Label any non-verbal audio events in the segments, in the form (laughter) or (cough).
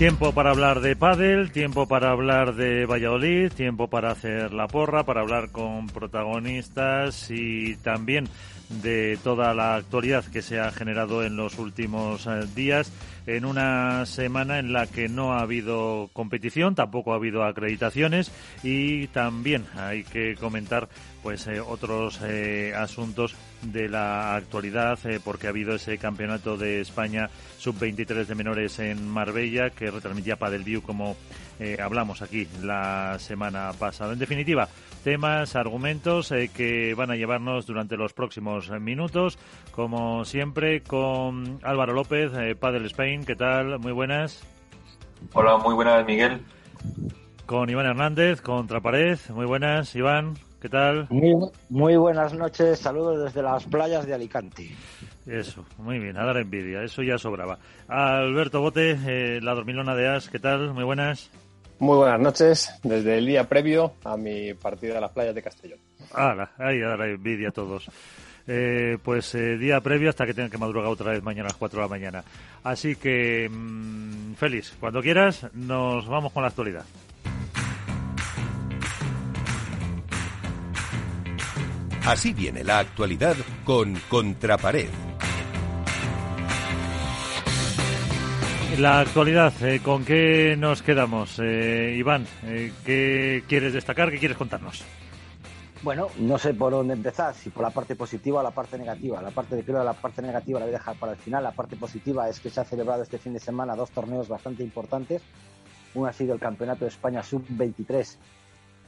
Tiempo para hablar de pádel, tiempo para hablar de Valladolid, tiempo para hacer la porra, para hablar con protagonistas y también de toda la actualidad que se ha generado en los últimos eh, días. En una semana en la que no ha habido competición, tampoco ha habido acreditaciones y también hay que comentar pues eh, otros eh, asuntos de la actualidad porque ha habido ese campeonato de España sub-23 de menores en Marbella que retransmitía Padel View como hablamos aquí la semana pasada. En definitiva, temas, argumentos eh, que van a llevarnos durante los próximos minutos, como siempre, con Álvaro López, eh, Padel Spain. ¿Qué tal? Muy buenas. Hola, muy buenas, Miguel. Con Iván Hernández, Contrapared. Muy buenas, Iván. ¿Qué tal? Muy, muy buenas noches, saludos desde las playas de Alicante. Eso, muy bien, a dar envidia, eso ya sobraba. Alberto Bote, eh, la dormilona de As, ¿qué tal? Muy buenas. Muy buenas noches, desde el día previo a mi partida a las playas de Castellón. Ah, ahí ahora envidia a todos. Eh, pues eh, día previo hasta que tengan que madrugar otra vez mañana a las 4 de la mañana. Así que, mmm, Félix, cuando quieras, nos vamos con la actualidad. Así viene la actualidad con Contrapared. La actualidad, eh, ¿con qué nos quedamos? Eh, Iván, eh, ¿qué quieres destacar? ¿Qué quieres contarnos? Bueno, no sé por dónde empezar, si por la parte positiva o la parte negativa. La parte de creo la parte negativa la voy a dejar para el final. La parte positiva es que se ha celebrado este fin de semana dos torneos bastante importantes. Uno ha sido el Campeonato de España Sub-23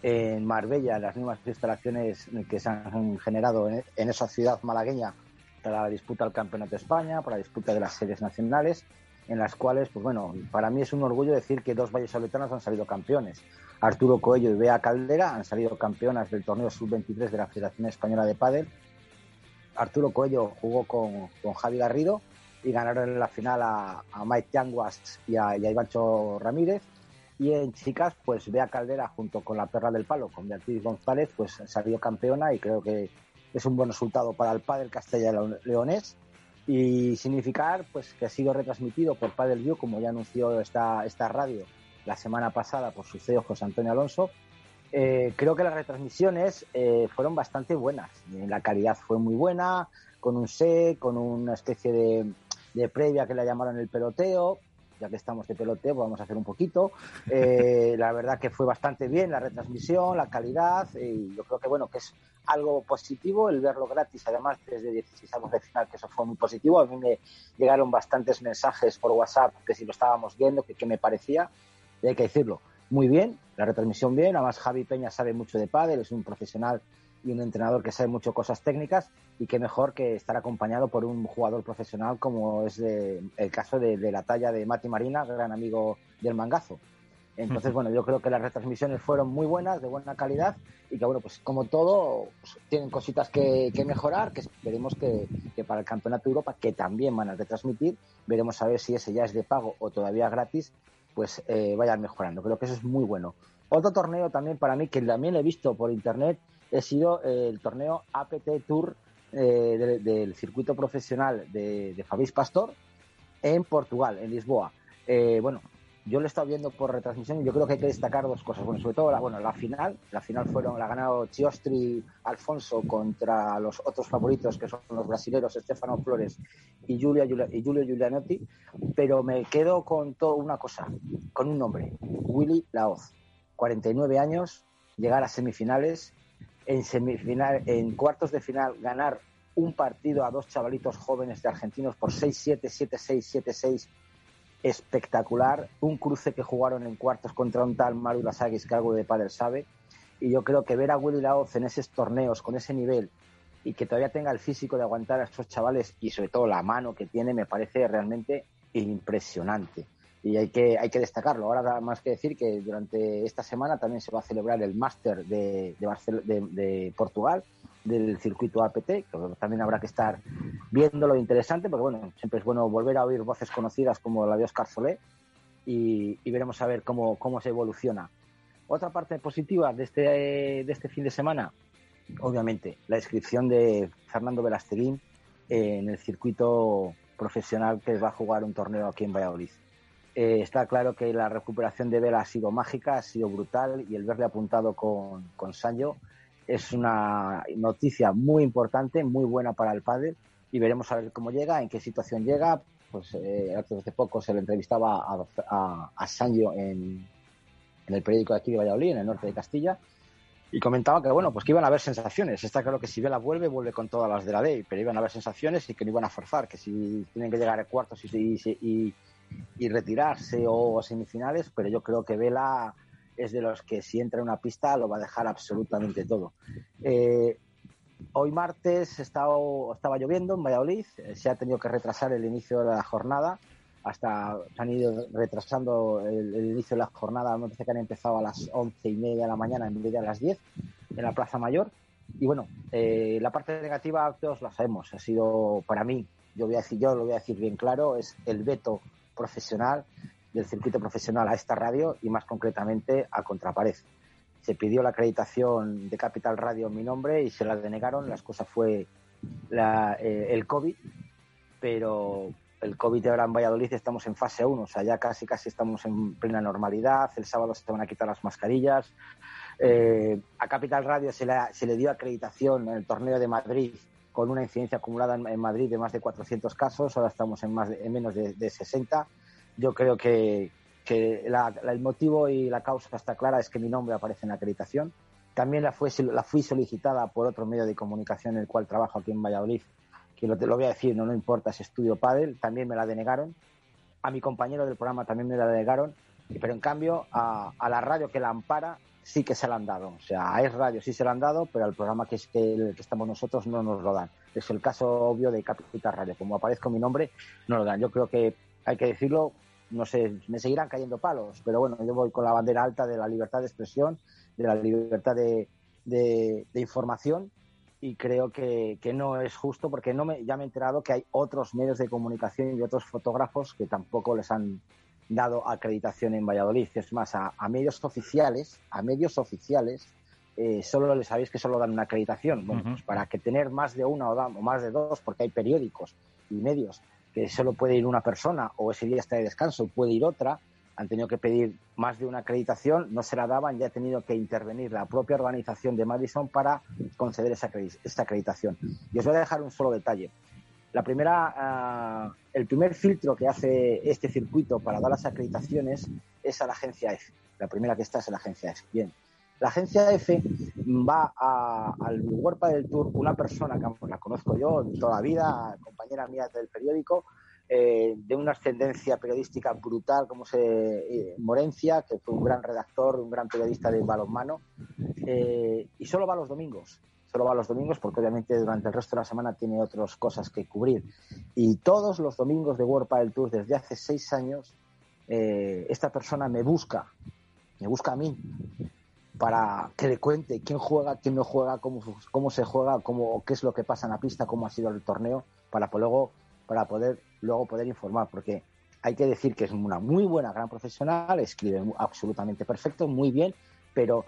en Marbella, las mismas instalaciones que se han generado en, esa ciudad malagueña para la disputa del Campeonato de España, para la disputa de las series nacionales en las cuales, pues bueno, para mí es un orgullo decir que dos vallesoletanos han salido campeones. Arturo Coello y Bea Caldera han salido campeonas del torneo sub-23 de la Federación Española de Pádel. Arturo Coello jugó con, con Javi Garrido y ganaron en la final a, Mike Tianguas y a, y Ramírez. Y en chicas, pues Bea Caldera junto con la perra del palo, con Beatriz González, pues salió campeona y creo que es un buen resultado para el pádel castellano-leonés y significar pues que ha sido retransmitido por Padel View, como ya anunció esta, esta radio la semana pasada por su CEO José Antonio Alonso. Eh, creo que las retransmisiones eh, fueron bastante buenas. La calidad fue muy buena, con un set, con una especie de, de previa que la llamaron el peloteo ya que estamos de peloteo, pues vamos a hacer un poquito. Eh, la verdad que fue bastante bien la retransmisión, la calidad, y yo creo que bueno, que es algo positivo el verlo gratis, además desde 16 de final, que eso fue muy positivo. A mí me llegaron bastantes mensajes por WhatsApp que si lo estábamos viendo, que, me parecía, y hay que decirlo, muy bien, la retransmisión bien, además Javi Peña sabe mucho de pádel, es un profesional y un entrenador que sabe mucho cosas técnicas y qué mejor que estar acompañado por un jugador profesional como es el caso de, la talla de Mati Marina, gran amigo del mangazo. Entonces, bueno, yo creo que las retransmisiones fueron muy buenas, de buena calidad y que, bueno, pues como todo, pues, tienen cositas que, mejorar, que esperemos que, para el Campeonato de Europa, que también van a retransmitir, veremos a ver si ese ya es de pago o todavía gratis, pues eh, vayan mejorando. Creo que eso es muy bueno. Otro torneo también para mí, que también he visto por internet, he sido el torneo APT Tour eh, del, circuito profesional de, de Pastor en Portugal, en Lisboa. Eh, bueno, yo lo he estado viendo por retransmisión y yo creo que hay que destacar dos cosas. Bueno, sobre todo la, bueno, la final. La final fueron, la ha ganado Chiostri Alfonso contra los otros favoritos que son los brasileños Estefano Flores y, Julia, y Julio Giulianotti. Pero me quedo con todo una cosa, con un nombre, Willy Laoz. 49 años, llegar a semifinales en, semifinal, en cuartos de final ganar un partido a dos chavalitos jóvenes de argentinos por 6-7, 7-6, 7-6 espectacular. Un cruce que jugaron en cuartos contra un tal Mario Lasagis que algo de padre sabe. Y yo creo que ver a Willy Laoz en esos torneos con ese nivel y que todavía tenga el físico de aguantar a estos chavales y sobre todo la mano que tiene me parece realmente impresionante y hay que, hay que destacarlo. Ahora más que decir que durante esta semana también se va a celebrar el Máster de, de, Portugal, del circuito APT, que también habrá que estar viendo lo interesante, porque bueno, siempre es bueno volver a oír voces conocidas como la de Oscar Solé y, veremos a ver cómo, cómo se evoluciona. Otra parte positiva de este, de este fin de semana, obviamente, la inscripción de Fernando Velasteguín en el circuito profesional que va a jugar un torneo aquí en Valladolid. Eh, está claro que la recuperación de Vela ha sido mágica, ha sido brutal y el verle apuntado con, con Sancho es una noticia muy importante, muy buena para el padre y veremos a ver cómo llega, en qué situación llega. Pues eh, hace poco se le entrevistaba a, a, a Sancho en, en el periódico de aquí de Valladolid, en el norte de Castilla, y comentaba que bueno, pues que iban a haber sensaciones. Está claro que si Vela vuelve, vuelve con todas las de la ley, pero iban a haber sensaciones y que no iban a forzar, que si tienen que llegar a cuartos y, y, y retirarse o semifinales, pero yo creo que Vela es de los que si entra en una pista lo va a dejar absolutamente todo. Eh, hoy martes estaba, lloviendo en Valladolid, eh, se ha tenido que retrasar el inicio de la jornada hasta se han ido retrasando el, inicio de la jornada, me parece que han empezado a las once y media de la mañana en vez de a las diez en la Plaza Mayor. Y bueno, eh, la parte negativa todos la sabemos, ha sido para mí, yo voy a decir, yo lo voy a decir bien claro, es el veto profesional del circuito profesional a esta radio y más concretamente a Contrapared. Se pidió la acreditación de Capital Radio en mi nombre y se la denegaron. La excusa fue la, eh, el COVID, pero el COVID ahora en Valladolid estamos en fase 1, o sea, ya casi casi estamos en plena normalidad. El sábado se van a quitar las mascarillas. Eh, a Capital Radio se le, se le, dio acreditación en el torneo de Madrid con una incidencia acumulada en, Madrid de más de 400 casos, ahora estamos en, más en menos de, de 60. Yo creo que, que la, el motivo y la causa está clara, es que mi nombre aparece en la acreditación. También la, fue, la fui solicitada por otro medio de comunicación en el cual trabajo aquí en Valladolid, que lo, lo voy a decir, no, no importa, es Estudio Padel, también me la denegaron. A mi compañero del programa también me la denegaron, pero en cambio a, a la radio que la ampara sí que se la han dado. O sea, a Es Radio sí se la han dado, pero al programa que, es que, el que estamos nosotros no nos lo dan. Es el caso obvio de Capital Radio. Como aparezco mi nombre, no lo dan. Yo creo que hay que decirlo, no sé, me seguirán cayendo palos, pero bueno, yo voy con la bandera alta de la libertad de expresión, de la libertad de, información y creo que, que, no es justo porque no me, ya me he enterado que hay otros medios de comunicación y otros fotógrafos que tampoco les han dado acreditación en Valladolid. Es más, a, a medios oficiales, a medios oficiales, eh, solo les sabéis que solo dan una acreditación. Bueno, uh -huh. pues para que tener más de una o, más de dos, porque hay periódicos y medios que solo puede ir una persona o ese día está de descanso, puede ir otra, han tenido que pedir más de una acreditación, no se la daban, ya ha tenido que intervenir la propia organización de Madison para conceder esa, esta acreditación. Y os voy a dejar un solo detalle. La primera, uh, el primer filtro que hace este circuito para dar las acreditaciones es a la agencia F. La primera que está es a la agencia F. Bien, la agencia F va a, al Huerpa del Tour una persona que la conozco yo toda la vida, compañera mía del periódico, eh, de una ascendencia periodística brutal como se eh, Morencia, que fue un gran redactor, un gran periodista de balonmano, eh, y solo va los domingos. Solo va los domingos porque obviamente durante el resto de la semana tiene otras cosas que cubrir. Y todos los domingos de World del Tour desde hace seis años, eh, esta persona me busca, me busca a mí para que le cuente quién juega, quién no juega, cómo, cómo se juega, cómo, qué es lo que pasa en la pista, cómo ha sido el torneo, para luego para poder luego poder informar, porque hay que decir que es una muy buena, gran profesional, escribe absolutamente perfecto, muy bien, pero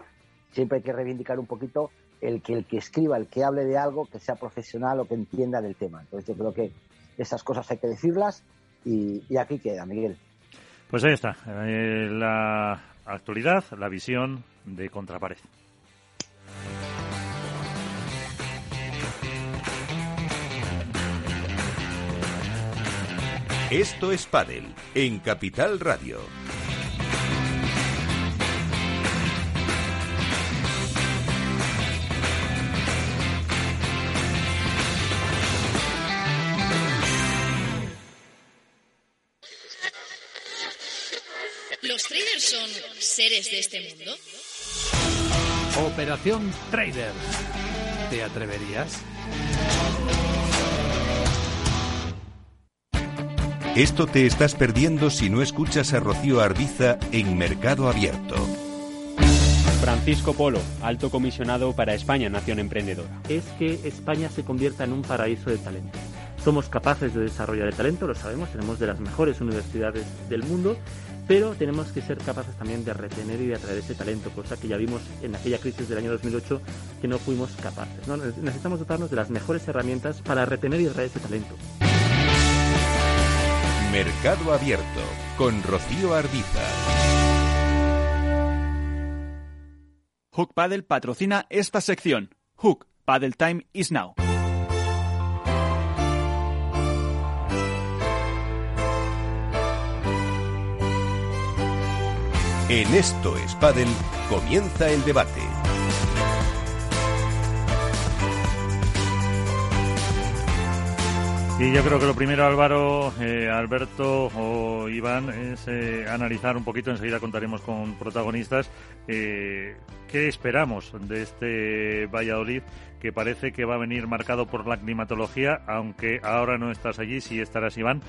siempre hay que reivindicar un poquito el que el que escriba, el que hable de algo, que sea profesional o que entienda del tema. Entonces yo creo que esas cosas hay que decirlas y, y aquí queda, Miguel. Pues ahí está, eh, la actualidad, la visión de Contrapared. Esto es Padel en Capital Radio. Seres de este mundo? Operación Trader. ¿Te atreverías? Esto te estás perdiendo si no escuchas a Rocío Arbiza en Mercado Abierto. Francisco Polo, alto comisionado para España Nación Emprendedora. Es que España se convierta en un paraíso de talento. Somos capaces de desarrollar el talento, lo sabemos, tenemos de las mejores universidades del mundo, pero tenemos que ser capaces también de retener y de atraer ese talento, cosa que ya vimos en aquella crisis del año 2008 que no fuimos capaces. ¿no? Necesitamos dotarnos de las mejores herramientas para retener y atraer ese talento. Mercado Abierto con Rocío Arbiza. Hook Paddle patrocina esta sección. Hook Paddle Time is now. En Esto es Paddle comienza el debate. Y yo creo que lo primero, Álvaro, eh, Alberto o Iván, es eh, analizar un poquito, enseguida contaremos con protagonistas, eh, qué esperamos de este Valladolid, que parece que va a venir marcado por la climatología, aunque ahora no estás allí, sí estarás, Iván.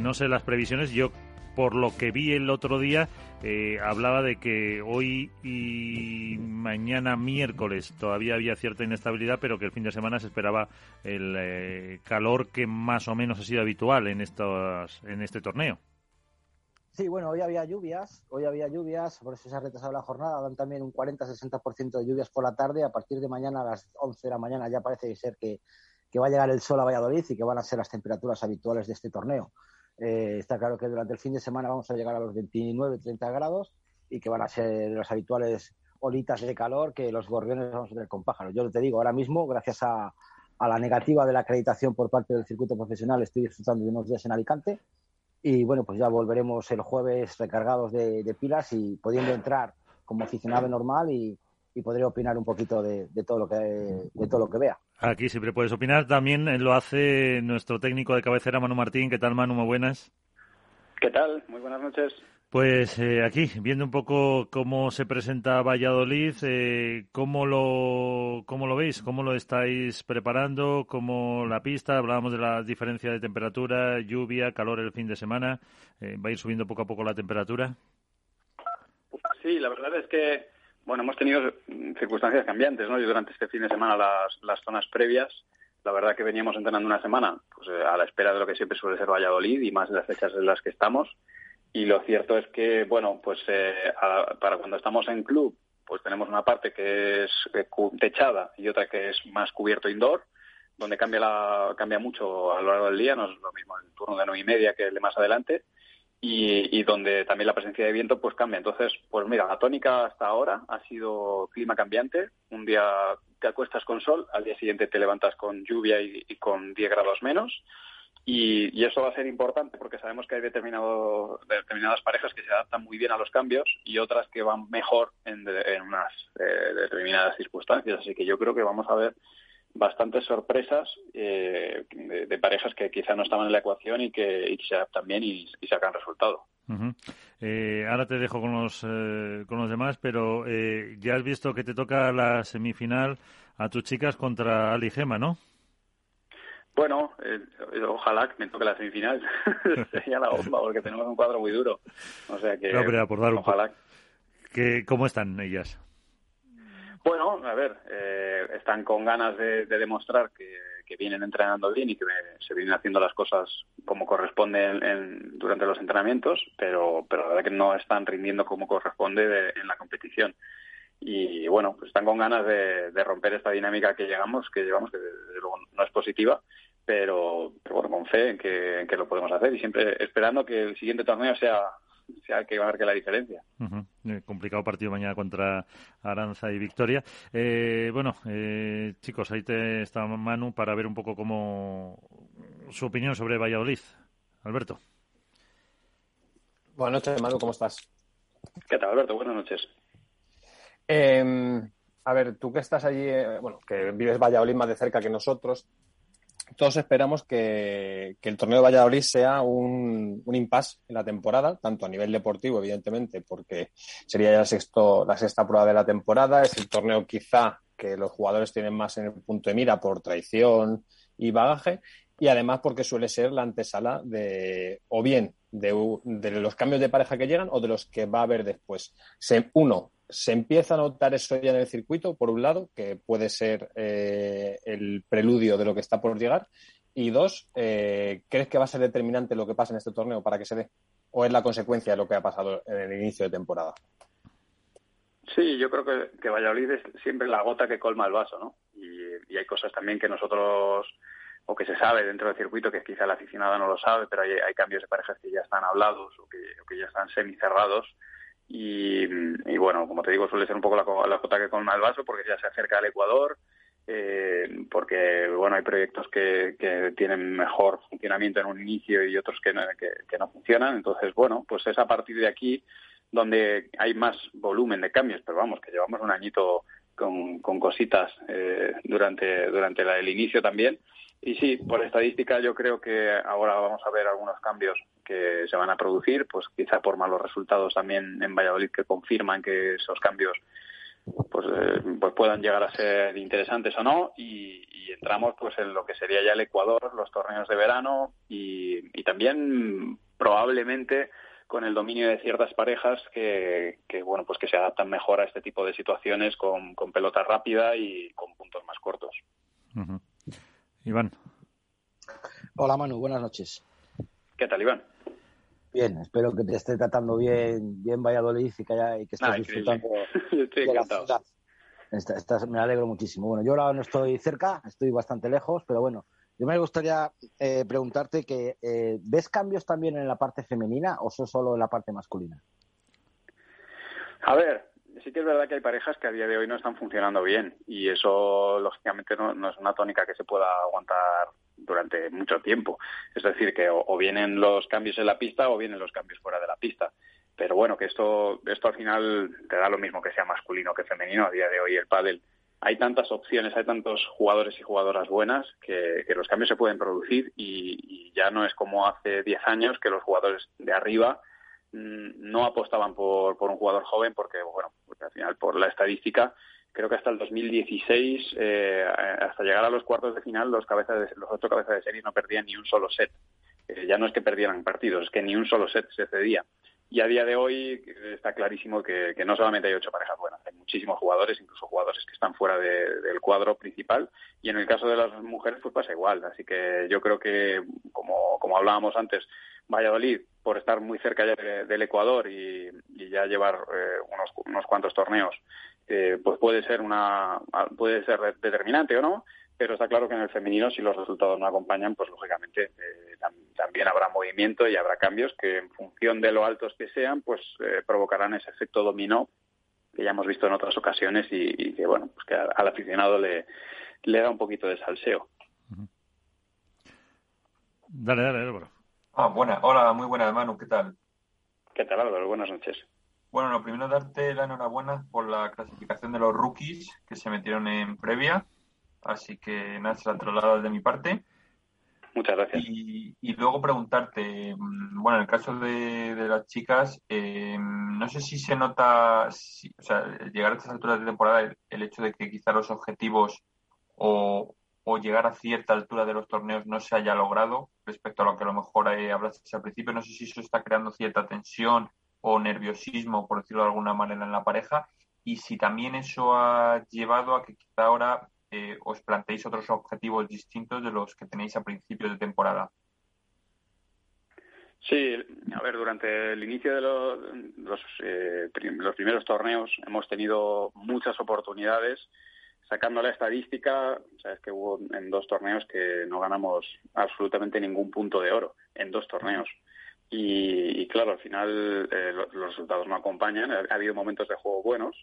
no sé las previsiones, yo por lo que vi el otro día, eh, hablaba de que hoy y mañana miércoles todavía había cierta inestabilidad, pero que el fin de semana se esperaba el eh, calor que más o menos ha sido habitual en, estos, en este torneo. Sí, bueno, hoy había lluvias, hoy había lluvias, por eso se ha retrasado la jornada, dan también un 40-60% de lluvias por la tarde, a partir de mañana a las 11 de la mañana ya parece ser que, que va a llegar el sol a Valladolid y que van a ser las temperaturas habituales de este torneo. Eh, está claro que durante el fin de semana vamos a llegar a los 29, 30 grados y que van a ser las habituales olitas de calor que los gorriones vamos a tener con pájaros. Yo te digo, ahora mismo, gracias a, la negativa de la acreditación por parte del circuito profesional, estoy disfrutando de unos días en Alicante y bueno, pues ya volveremos el jueves recargados de, pilas y pudiendo entrar como aficionado normal y, podré opinar un poquito de, todo lo que de todo lo que vea. Aquí siempre puedes opinar. También lo hace nuestro técnico de cabecera, Manu Martín. ¿Qué tal, Manu? Muy buenas. ¿Qué tal? Muy buenas noches. Pues eh, aquí, viendo un poco cómo se presenta Valladolid, eh, ¿cómo, lo, ¿cómo lo veis? ¿Cómo lo estáis preparando? ¿Cómo la pista? Hablábamos de la diferencia de temperatura, lluvia, calor el fin de semana. Eh, ¿Va a ir subiendo poco a poco la temperatura? Sí, la verdad es que bueno, hemos tenido circunstancias cambiantes, ¿no? Yo durante este fin de semana las, las zonas previas, la verdad que veníamos entrenando una semana pues, eh, a la espera de lo que siempre suele ser Valladolid y más de las fechas en las que estamos. Y lo cierto es que, bueno, pues eh, para cuando estamos en club, pues tenemos una parte que es eh, techada y otra que es más cubierto indoor, donde cambia, la, cambia mucho a lo largo del día, no es lo mismo el turno de nueve y media que el de más adelante y, donde también la presencia de viento pues cambia. Entonces, pues mira, la tónica hasta ahora ha sido clima cambiante. Un día te acuestas con sol, al día siguiente te levantas con lluvia y, con 10 grados menos. Y, eso va a ser importante porque sabemos que hay determinado, determinadas parejas que se adaptan muy bien a los cambios y otras que van mejor en, en unas eh, determinadas circunstancias. Así que yo creo que vamos a ver bastantes sorpresas eh, de, parejas que quizá no estaban en la ecuación y que, se adaptan bien y, sacan resultado. Eh, ahora te dejo con los, eh, con los demás, pero ya has visto que te toca la semifinal a tus chicas contra Ali Gema, ¿no? Bueno, ojalá que me toque la semifinal. (laughs) Sería la bomba, porque tenemos un cuadro muy duro. O sea que. ojalá. Que, ¿Cómo están ellas? Bueno, a ver, eh, están con ganas de, demostrar que, vienen entrenando bien y que se vienen haciendo las cosas como corresponde durante los entrenamientos, pero, pero la verdad que no están rindiendo como corresponde en la competición. Y bueno, pues están con ganas de, romper esta dinámica que llegamos, que llevamos, que desde luego no es positiva, pero, bueno, con fe en que, en que lo podemos hacer y siempre esperando que el siguiente torneo sea sea que marque la diferencia. Eh, complicado partido mañana contra Aranza y Victoria. Eh, bueno, eh, chicos, ahí te está Manu para ver un poco cómo su opinión sobre Valladolid. Alberto. Buenas noches, Manu, ¿cómo estás? ¿Qué tal, Alberto? Buenas noches. Em, a ver, tú que estás allí, bueno, que vives Valladolid más de cerca que nosotros, todos esperamos que, el torneo de Valladolid sea un, impasse en la temporada, tanto a nivel deportivo, evidentemente, porque sería ya la, sexto, la sexta prueba de la temporada. Es el torneo quizá que los jugadores tienen más en el punto de mira por traición y bagaje, y además porque suele ser la antesala de, o bien de, de los cambios de pareja que llegan o de los que va a haber después. uno, ¿Se empieza a notar eso ya en el circuito, por un lado, que puede ser eh, el preludio de lo que está por llegar? Y dos, eh, ¿crees que va a ser determinante lo que pasa en este torneo para que se dé? ¿O es la consecuencia de lo que ha pasado en el inicio de temporada? Sí, yo creo que, que Valladolid es siempre la gota que colma el vaso, ¿no? Y, hay cosas también que nosotros, o que se sabe dentro del circuito, que quizá el aficionado no lo sabe, pero hay, hay cambios de parejas que ya están hablados o que, o que ya están semicerrados. Y, y bueno, como te digo, suele ser un poco la, la gota que colma el vaso porque ya se acerca al Ecuador, eh, porque bueno hay proyectos que, que, tienen mejor funcionamiento en un inicio y otros que no, que, que no funcionan entonces bueno pues es a partir de aquí donde hay más volumen de cambios, pero vamos, que llevamos un añito con, con cositas eh, durante, durante la, el inicio también. Y sí, por estadística yo creo que ahora vamos a ver algunos cambios que se van a producir, pues quizá por malos resultados también en Valladolid que confirman que esos cambios pues, eh, pues puedan llegar a ser interesantes o no y, y, entramos pues en lo que sería ya el Ecuador, los torneos de verano y, y también probablemente con el dominio de ciertas parejas que, que, bueno pues que se adaptan mejor a este tipo de situaciones con, pelota rápida y con puntos más cortos. Iván. Hola Manu, buenas noches. ¿Qué tal Iván? Bien, espero que te esté tratando bien, bien Valladolid y que, haya, y que estés ah, disfrutando (laughs) Estoy de la ciudad. Me alegro muchísimo. Bueno, yo ahora no estoy cerca, estoy bastante lejos, pero bueno, yo me gustaría eh, preguntarte que eh, ¿ves cambios también en la parte femenina o son solo en la parte masculina? A ver, sí que es verdad que hay parejas que a día de hoy no están funcionando bien y eso lógicamente no, es una tónica que se pueda aguantar durante mucho tiempo. Es decir, que o, vienen los cambios en la pista o vienen los cambios fuera de la pista. Pero bueno, que esto, esto al final te da lo mismo que sea masculino que femenino. A día de hoy el pádel hay tantas opciones, hay tantos jugadores y jugadoras buenas que, que los cambios se pueden producir y, y, ya no es como hace 10 años que los jugadores de arriba no apostaban por, por un jugador joven porque, bueno, al final por la estadística creo que hasta el 2016, eh, hasta llegar a los cuartos de final, los, cabezas de, los ocho cabezas de serie no perdían ni un solo set. Eh, ya no es que perdieran partidos, es que ni un solo set se cedía. Y a día de hoy está clarísimo que, que no solamente hay ocho parejas buenas, hay muchísimos jugadores, incluso jugadores que están fuera de, del cuadro principal. Y en el caso de las mujeres, pues pasa igual. Así que yo creo que, como, como hablábamos antes, Valladolid, por estar muy cerca ya de, del Ecuador y, ya llevar eh, unos, cuantos torneos, eh, pues puede ser una puede ser determinante o no pero está claro que en el femenino si los resultados no acompañan pues lógicamente eh, tam también habrá movimiento y habrá cambios que en función de lo altos que sean pues eh, provocarán ese efecto dominó que ya hemos visto en otras ocasiones y, que bueno pues que al, aficionado le, le da un poquito de salseo. Dale dale Álvaro ah buena hola muy buena Manu qué tal qué tal Álvaro buenas noches bueno, lo primero darte la enhorabuena por la clasificación de los rookies que se metieron en previa. Así que nada, se la trasladado de mi parte. Muchas gracias. Y, y, luego preguntarte, mm, bueno, en el caso de, de las chicas, eh, no sé si se nota, si, o sea, llegar a estas alturas de temporada, el, el hecho de que quizá los objetivos o, o, llegar a cierta altura de los torneos no se haya logrado respecto a lo que a lo mejor eh, hablaste al principio. No sé si eso está creando cierta tensión o nerviosismo, por decirlo de alguna manera, en la pareja, y si también eso ha llevado a que quizá ahora eh, os planteéis otros objetivos distintos de los que tenéis a principios de temporada. Sí, a ver, durante el inicio de los, eh, los primeros torneos hemos tenido muchas oportunidades. Sacando la estadística, sabes que hubo en dos torneos que no ganamos absolutamente ningún punto de oro, en dos torneos. Y, y claro, al final eh, los, resultados no acompañan. Ha, ha, habido momentos de juego buenos,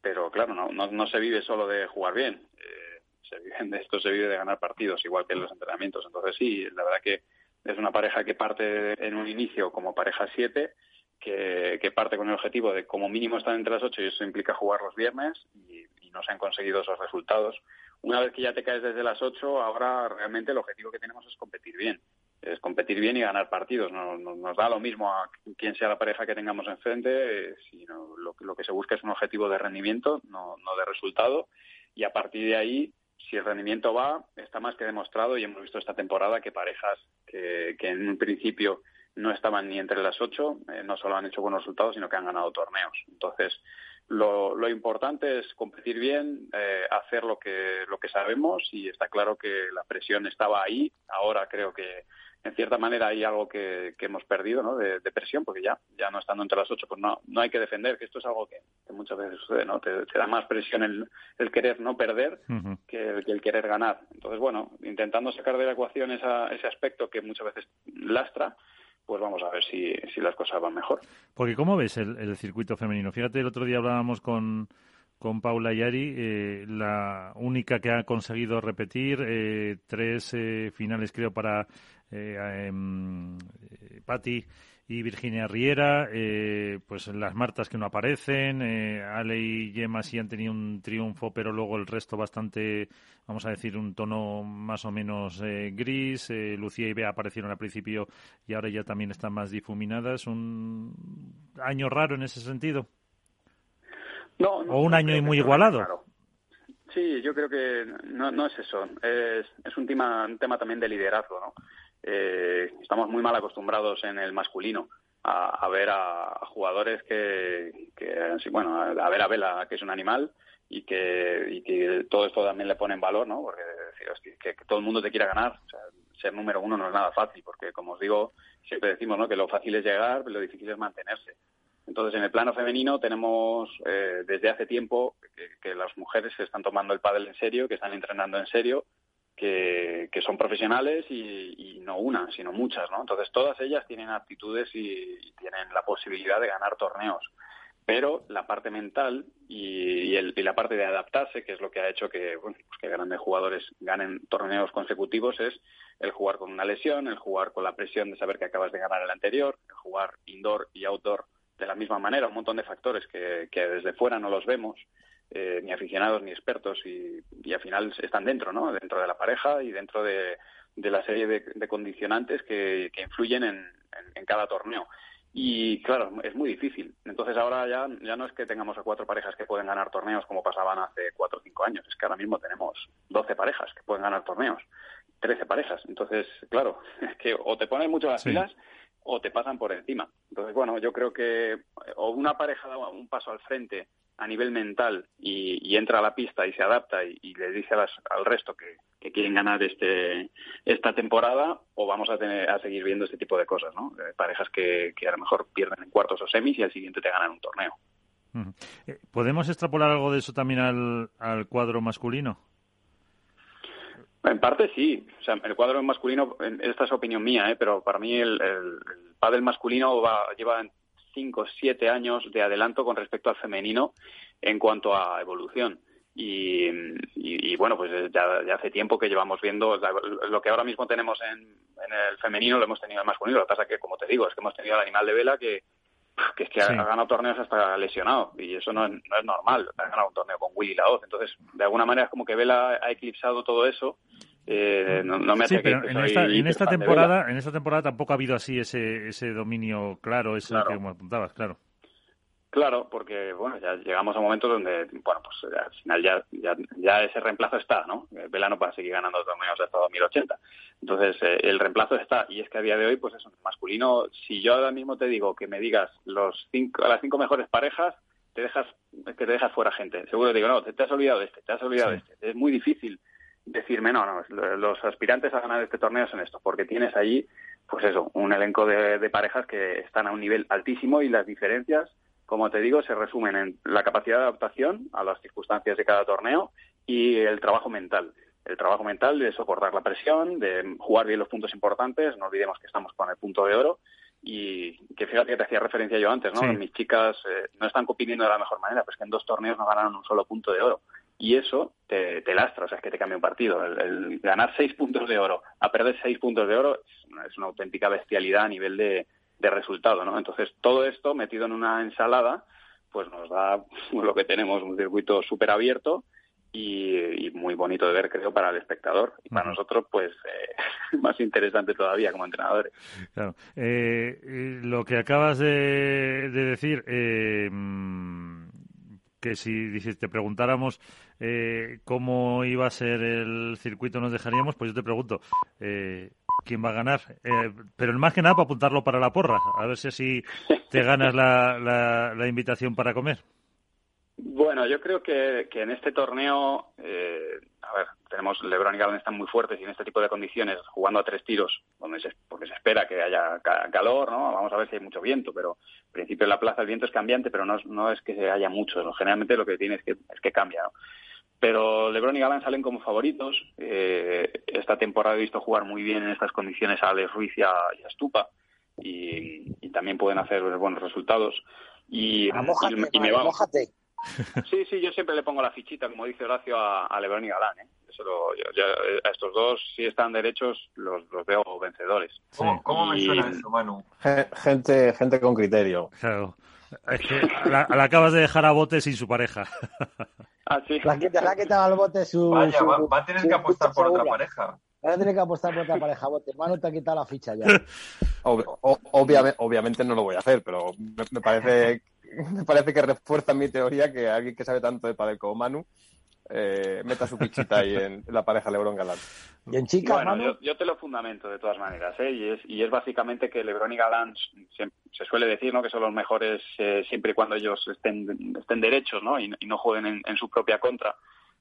pero claro, no, no, no se vive solo de jugar bien. Eh, se vive de esto se vive de ganar partidos, igual que en los entrenamientos. Entonces sí, la verdad que es una pareja que parte en un inicio como pareja 7, que, parte con el objetivo de como mínimo estar entre las 8 y eso implica jugar los viernes y, no se han conseguido esos resultados. Una vez que ya te caes desde las 8, ahora realmente el objetivo que tenemos es competir bien es competir bien y ganar partidos. No, no, nos da lo mismo a quién sea la pareja que tengamos enfrente, eh, sino lo, lo, que se busca es un objetivo de rendimiento, no, no, de resultado. Y a partir de ahí, si el rendimiento va, está más que demostrado y hemos visto esta temporada que parejas que, que en un principio no estaban ni entre las ocho, eh, no solo han hecho buenos resultados, sino que han ganado torneos. Entonces, lo, lo importante es competir bien, eh, hacer lo que, lo que sabemos y está claro que la presión estaba ahí. Ahora creo que en cierta manera hay algo que, que hemos perdido ¿no? de, presión, porque ya, ya no estando entre las ocho, pues no, no hay que defender, que esto es algo que, muchas veces sucede, ¿no? Te, da más presión el, el querer no perder que, el, que, el, querer ganar. Entonces, bueno, intentando sacar de la ecuación esa, ese aspecto que muchas veces lastra, pues vamos a ver si, si las cosas van mejor. Porque ¿cómo ves el, circuito femenino? Fíjate, el otro día hablábamos con, con Paula Yari, eh, la única que ha conseguido repetir eh, tres eh, finales, creo, para eh, em, Patti y Virginia Riera, eh, pues las Martas que no aparecen, eh, Ale y Gemma sí han tenido un triunfo, pero luego el resto bastante, vamos a decir, un tono más o menos eh, gris. Eh, Lucía y Bea aparecieron al principio y ahora ya también están más difuminadas. ¿Un año raro en ese sentido? No, ¿O un año muy igualado? Sí, yo creo que no, no es eso. Es, es un, tema, un tema también de liderazgo, ¿no? Eh, estamos muy mal acostumbrados en el masculino a, ver a, jugadores que, que, bueno, a, ver a Vela, que es un animal, y que, y que todo esto también le pone en valor, ¿no? Porque decir, que, todo el mundo te quiera ganar. O sea, ser número uno no es nada fácil, porque como os digo, siempre decimos ¿no? que lo fácil es llegar, pero lo difícil es mantenerse. Entonces, en el plano femenino tenemos eh, desde hace tiempo que, que, las mujeres se están tomando el pádel en serio, que están entrenando en serio que, son profesionales y, no una, sino muchas, ¿no? Entonces todas ellas tienen aptitudes y, tienen la posibilidad de ganar torneos. Pero la parte mental y, la parte de adaptarse, que es lo que ha hecho que, bueno, pues que grandes jugadores ganen torneos consecutivos, es el jugar con una lesión, el jugar con la presión de saber que acabas de ganar el anterior, el jugar indoor y outdoor de la misma manera, un montón de factores que, que desde fuera no los vemos eh, ni aficionados ni expertos y, al final están dentro, ¿no? Dentro de la pareja y dentro de, la serie de, condicionantes que, influyen en, cada torneo. Y claro, es muy difícil. Entonces ahora ya, ya no es que tengamos a cuatro parejas que pueden ganar torneos como pasaban hace cuatro o cinco años. Es que ahora mismo tenemos doce parejas que pueden ganar torneos. Trece parejas. Entonces, claro, (laughs) es que o te pones mucho las filas o te pasan por encima. Entonces, bueno, yo creo que o una pareja da un paso al frente a nivel mental y, entra a la pista y se adapta y, le dice al resto que, quieren ganar este esta temporada o vamos a tener a seguir viendo este tipo de cosas, ¿no? Eh, parejas que, a lo mejor pierden en cuartos o semis y al siguiente te ganan un torneo. Eh, ¿Podemos extrapolar algo de eso también al, cuadro masculino? En parte sí. O sea, el cuadro masculino, esta es opinión mía, ¿eh? pero para mí el, el, el pádel masculino va, lleva cinco o siete años de adelanto con respecto al femenino en cuanto a evolución. Y, bueno, pues ya, hace tiempo que llevamos viendo lo que ahora mismo tenemos en, el femenino lo hemos tenido en el masculino. Lo que pasa que, como te digo, es que hemos tenido al animal de vela que, que es que ha, ganado torneos hasta lesionado y eso no, no es normal. Ha ganado un torneo con Willy Laoz. Entonces, de alguna manera es como que Vela ha eclipsado todo eso eh, no, me sí, pero en, esta, en esta temporada en esta temporada tampoco ha habido así ese, ese dominio claro ese que como apuntabas claro Claro, porque bueno, ya llegamos a un momento donde, bueno, pues al final ya, ya, ya ese reemplazo está, ¿no? Vela no puede seguir ganando torneos hasta 2080. Entonces, eh, el reemplazo está. Y es que a día de hoy, pues eso, masculino, si yo ahora mismo te digo que me digas los cinco, las cinco mejores parejas, te dejas, que te dejas fuera gente. Seguro te digo, no, te, has olvidado de este, te has olvidado de este. Es muy difícil decirme, no, no, los aspirantes a ganar este torneo son estos, porque tienes allí, pues eso, un elenco de, parejas que están a un nivel altísimo y las diferencias, como te digo, se resumen en la capacidad de adaptación a las circunstancias de cada torneo y el trabajo mental. El trabajo mental de soportar la presión, de jugar bien los puntos importantes, no olvidemos que estamos con el punto de oro y que fíjate que te hacía referencia yo antes, ¿no? Mis chicas eh, no están compitiendo de la mejor manera, pues que en dos torneos no ganaron un solo punto de oro y eso te, lastra, o sea, es que te cambia un partido. El, ganar seis puntos de oro a perder seis puntos de oro es una, auténtica bestialidad a nivel de, resultado, ¿no? Entonces, todo esto metido en una ensalada, pues nos da (laughs) lo que tenemos, un circuito súper abierto y, muy bonito de ver, creo, para el espectador. Y para nosotros, pues, eh, (laughs) más interesante todavía como entrenadores. Claro. Eh, lo que acabas de, decir, eh, que si, si te preguntáramos eh, cómo iba a ser el circuito nos dejaríamos, pues yo te pregunto, eh, ¿quién va a ganar? Eh, pero más que nada para apuntarlo para la porra, a ver si así te ganas la, la, invitación para comer. Bueno, yo creo que, que en este torneo, eh, a ver, tenemos LeBron y Galán están muy fuertes y en este tipo de condiciones, jugando a tres tiros, donde se, porque se espera que haya calor, ¿no? Vamos a ver si hay mucho viento, pero en principio en la plaza el viento es cambiante, pero no, no es que haya mucho, generalmente lo que tiene es que, es que cambia, ¿no? Pero LeBron y Galán salen como favoritos. Eh, esta temporada he visto jugar muy bien en estas condiciones a Alex Ruiz y a, Stupa y, también pueden hacer buenos resultados. Y, y, me va. Sí, sí, yo siempre le pongo la fichita, como dice Horacio, a, a Lebron y Galán. ¿eh? Eso a estos dos, si están derechos, los, los veo vencedores. ¿Cómo, me suena eso, Manu? Gente, gente con criterio. Claro. Es que la, acabas de dejar a bote sin su pareja. Ah, sí. La, que, la que te al bote su. Vaya, va, a tener que apostar por otra pareja. Va a tener que apostar por otra pareja, bote. Manu te ha quitado la ficha ya. (laughs) obviamente, obviamente no lo voy a hacer, pero me parece (laughs) me parece que refuerza mi teoría que alguien que sabe tanto de padel como Manu eh, meta su pichita ahí en, la pareja Lebron Galán. Y en chica, bueno, yo, te lo fundamento de todas maneras, ¿eh? y, es, y es básicamente que Lebron y Galán se, suele decir ¿no? que son los mejores eh, siempre y cuando ellos estén, estén derechos ¿no? Y, no jueguen en, su propia contra.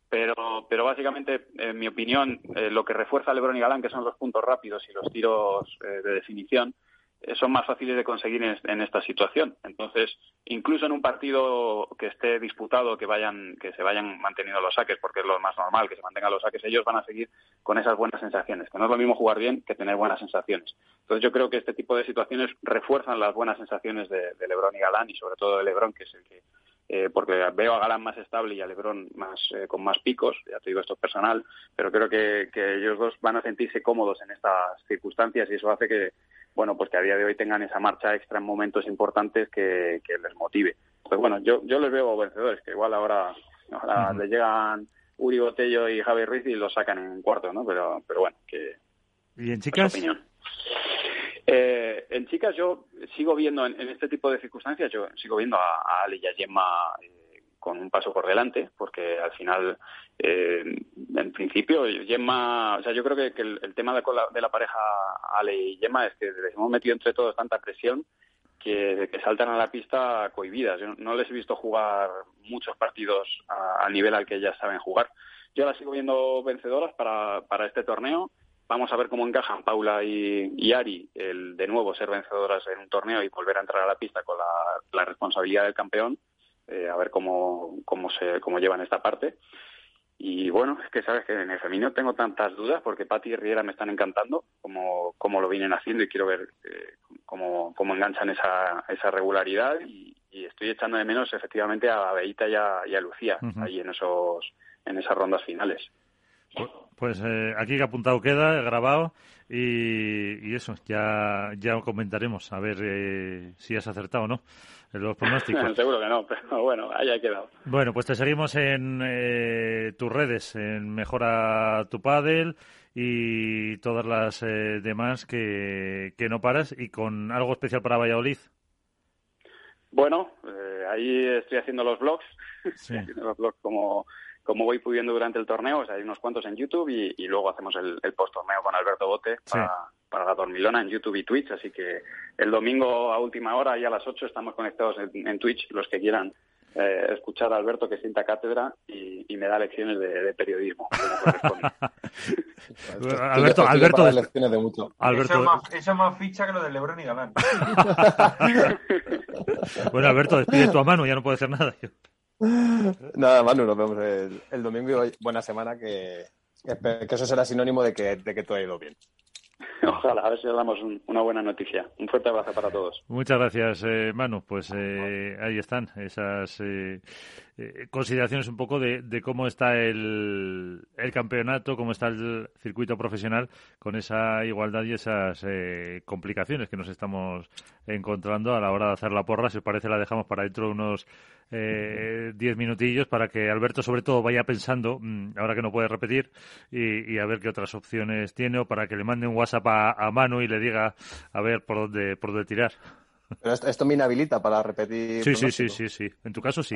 Pero, pero básicamente, en mi opinión, eh, lo que refuerza a Lebron y Galán, que son los puntos rápidos y los tiros de definición, eh, son más fáciles de conseguir en, esta situación. Entonces, incluso en un partido que esté disputado, que vayan, que se vayan manteniendo los saques, porque es lo más normal, que se mantengan los saques, ellos van a seguir con esas buenas sensaciones, que no es lo mismo jugar bien que tener buenas sensaciones. Entonces, yo creo que este tipo de situaciones refuerzan las buenas sensaciones de, Lebron y Galán, y sobre todo de Lebron, que es el que eh, porque veo a Galán más estable y a Lebron más, eh, con más picos, ya te digo esto es personal, pero creo que, que ellos dos van a sentirse cómodos en estas circunstancias y eso hace que, bueno, pues que a día de hoy tengan esa marcha extra en momentos importantes que, les motive. Pues bueno, yo, yo les veo vencedores, que igual ahora, ahora les llegan Uri Botello y Javi Ruiz y los sacan en cuarto, ¿no? Pero, pero bueno, que... ¿Y en chicas? Eh, en chicas yo sigo viendo, en, este tipo de circunstancias, yo sigo viendo a, a Ale y a Gemma eh, con un paso por delante, porque al final eh, en principio, Gemma, o sea, yo creo que, el, tema de, de, la pareja Ale y Gemma es que les hemos metido entre todos tanta presión que, saltan a la pista cohibidas. Yo no les he visto jugar muchos partidos a, nivel al que ellas saben jugar. Yo las sigo viendo vencedoras para, para este torneo. Vamos a ver cómo encajan Paula y, Ari, el de nuevo ser vencedoras en un torneo y volver a entrar a la pista con la, responsabilidad del campeón. Eh, a ver cómo, cómo, se, cómo llevan esta parte. Y bueno, es que sabes que en el femenino tengo tantas dudas porque Patti y Riera me están encantando, como, como lo vienen haciendo y quiero ver eh, cómo, cómo, enganchan esa, esa regularidad. Y, estoy echando de menos efectivamente a Beita y a, Lucía ahí en, esos, en esas rondas finales. Pues, eh, aquí que apuntado queda, grabado, y, eso, ya, ya comentaremos a ver eh, si has acertado o no los pronósticos. (laughs) Seguro que no, pero bueno, ahí ha quedado. Bueno, pues te seguimos en eh, tus redes, en Mejora tu Padel y todas las eh, demás que, que no paras y con algo especial para Valladolid. Bueno, eh, ahí estoy haciendo los blogs, sí. (laughs) los blogs como como voy pudiendo durante el torneo, o sea, hay unos cuantos en YouTube y, luego hacemos el, post-torneo con Alberto Bote para, la Dormilona en YouTube y Twitch, así que el domingo a última hora y a las 8 estamos conectados en, Twitch, los que quieran eh, escuchar a Alberto que sienta cátedra y, me da lecciones de, periodismo. (laughs) Alberto, Alberto, lecciones de mucho. Alberto... Eso, es más, eso, es más, ficha que lo de Lebron y Galán. (laughs) bueno, Alberto, despide tu a mano, ya no puede hacer nada. (laughs) Nada, Manu, nos vemos el, domingo y buena semana, que, que, eso será sinónimo de que, de que todo ha ido bien. (laughs) Ojalá, a ver si damos una buena noticia. Un fuerte abrazo para todos. Muchas gracias, eh, Manu. Pues eh, ahí están esas eh, consideraciones un poco de, cómo está el, el, campeonato, cómo está el circuito profesional con esa igualdad y esas complicaciones que nos estamos encontrando a la hora de hacer la porra. Si os parece, la dejamos para dentro de unos eh, diez minutillos para que Alberto sobre todo vaya pensando, mm, ahora que no puede repetir, y, a ver qué otras opciones tiene o para que le mande un WhatsApp a, mano y le diga a ver por dónde, por dónde tirar. Pero esto, me inhabilita para repetir. Sí, sí, sí, sí, sí. En tu caso sí.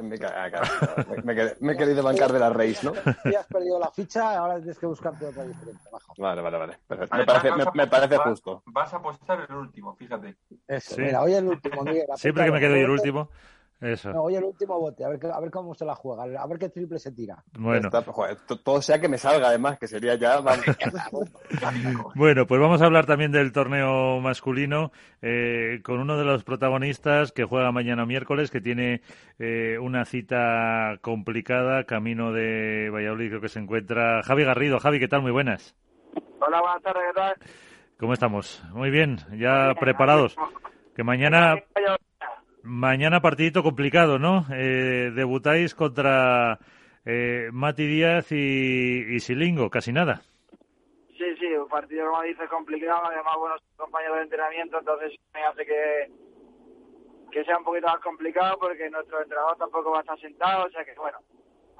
Me, he (laughs) querido bancar de la raíz, ¿no? Ya has perdido la ficha, ahora tienes que buscarte otra diferente. Vale, vale, vale. Me parece, me, parece justo. Vas a apostar el último, fíjate. Eso, mira, hoy el último, Siempre que me quedo yo el último. Eso. No, hoy el último bote, a ver, a ver cómo se la juega, a ver qué triple se tira. Bueno. Está- joder, to- todo sea que me salga, además, que sería ya. (laughs) (laughs) Bueno, pues vamos a hablar también del torneo masculino eh, con uno de los protagonistas que juega mañana miércoles, que tiene eh, una cita complicada, camino de Valladolid, creo que se encuentra Javi Garrido. Javi, ¿qué tal? Muy buenas. Hola, buenas tardes, ¿qué tal? ¿Cómo estamos? Muy bien, ya preparados. Que mañana, mañana partidito complicado, ¿no? Eh, debutáis contra eh, Mati Díaz y, y Silingo, casi nada. Sí, sí, un partido, como dices, complicado, además buenos compañeros de entrenamiento, entonces me hace que, que sea un poquito más complicado porque nuestro entrenador tampoco va a estar sentado, o sea que bueno,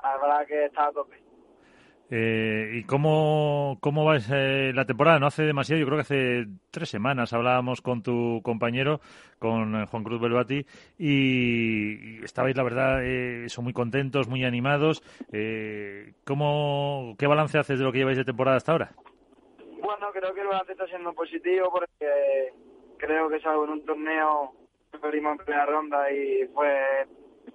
la verdad que está a tope. Eh, ¿Y cómo, cómo va la temporada? No hace demasiado, yo creo que hace tres semanas hablábamos con tu compañero, con eh, Juan Cruz Belvati, y, estabais, la verdad, eh, son muy contentos, muy animados. Eh, ¿cómo, ¿Qué balance haces de lo que lleváis de temporada hasta ahora? Bueno, creo que el balance está siendo positivo porque creo que salvo en un torneo perdimos en primera ronda y fue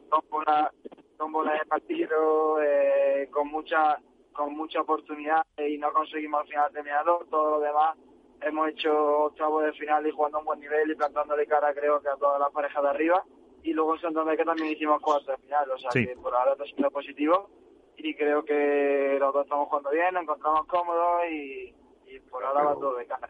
tómbola, tómbola de partido eh, con mucha con mucha oportunidad y no conseguimos al final terminarlo. Todo lo demás hemos hecho octavo de final y jugando a un buen nivel y plantándole cara creo que a todas las parejas de arriba. Y luego en Santander que también hicimos cuartos de final, o sea Sí. que por ahora está siendo positivo y creo que los dos estamos jugando bien, nos encontramos cómodos y, y por ahora va todo de cara.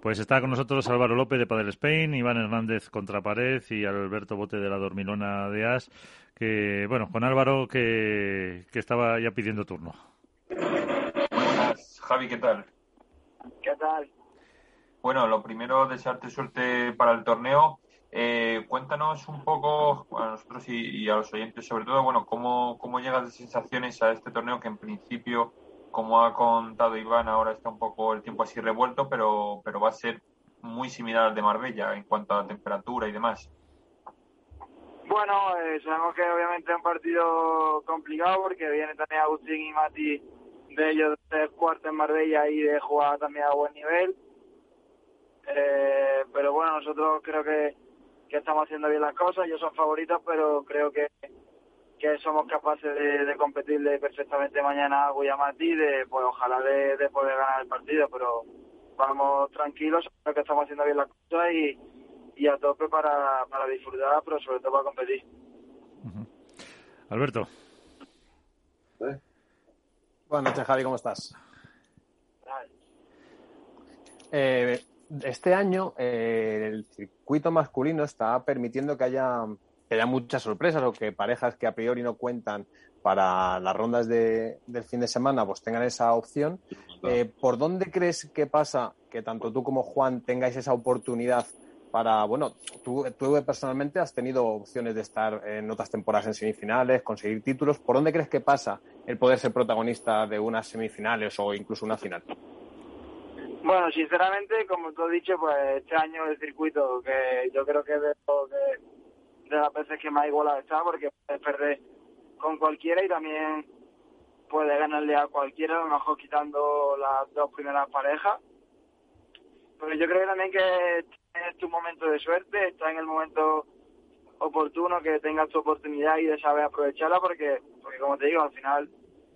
Pues está con nosotros Álvaro López de Padel Spain, Iván Hernández contra Pared y Alberto Bote de la Dormilona de As, que, bueno, con Álvaro que, que estaba ya pidiendo turno. Buenas, Javi, ¿qué tal? ¿Qué tal? Bueno, lo primero, desearte suerte para el torneo. Eh, cuéntanos un poco a nosotros y, y a los oyentes, sobre todo, bueno, cómo, cómo llegas de sensaciones a este torneo que en principio, como ha contado Iván, ahora está un poco el tiempo así revuelto, pero, pero va a ser muy similar al de Marbella en cuanto a temperatura y demás. Bueno, eh, sabemos que obviamente es un partido complicado porque viene también Agustín y Mati de ellos de cuarto en Marbella y de jugar también a buen nivel. Eh, pero bueno, nosotros creo que, que estamos haciendo bien las cosas, ellos son favoritos, pero creo que, que somos capaces de, de competirle perfectamente mañana a Guayamati, de pues ojalá de, de poder ganar el partido, pero vamos tranquilos, creo que estamos haciendo bien las cosas y, y a tope para, para disfrutar, pero sobre todo para competir. Alberto. Buenas noches, Javi, ¿cómo estás? Eh, este año eh, el circuito masculino está permitiendo que haya, que haya muchas sorpresas o que parejas que a priori no cuentan para las rondas de- del fin de semana pues tengan esa opción. Eh, ¿Por dónde crees que pasa que tanto tú como Juan tengáis esa oportunidad para, bueno, tú, tú personalmente has tenido opciones de estar en otras temporadas en semifinales, conseguir títulos. ¿Por dónde crees que pasa el poder ser protagonista de unas semifinales o incluso una final? Bueno, sinceramente, como tú has dicho, pues este año el circuito, que yo creo que es de, de las veces que más igualado está, porque puedes perder con cualquiera y también puedes ganarle a cualquiera, a lo mejor quitando las dos primeras parejas. Pero yo creo que también que es tu momento de suerte, está en el momento oportuno, que tengas tu oportunidad y de saber aprovecharla, porque, porque como te digo, al final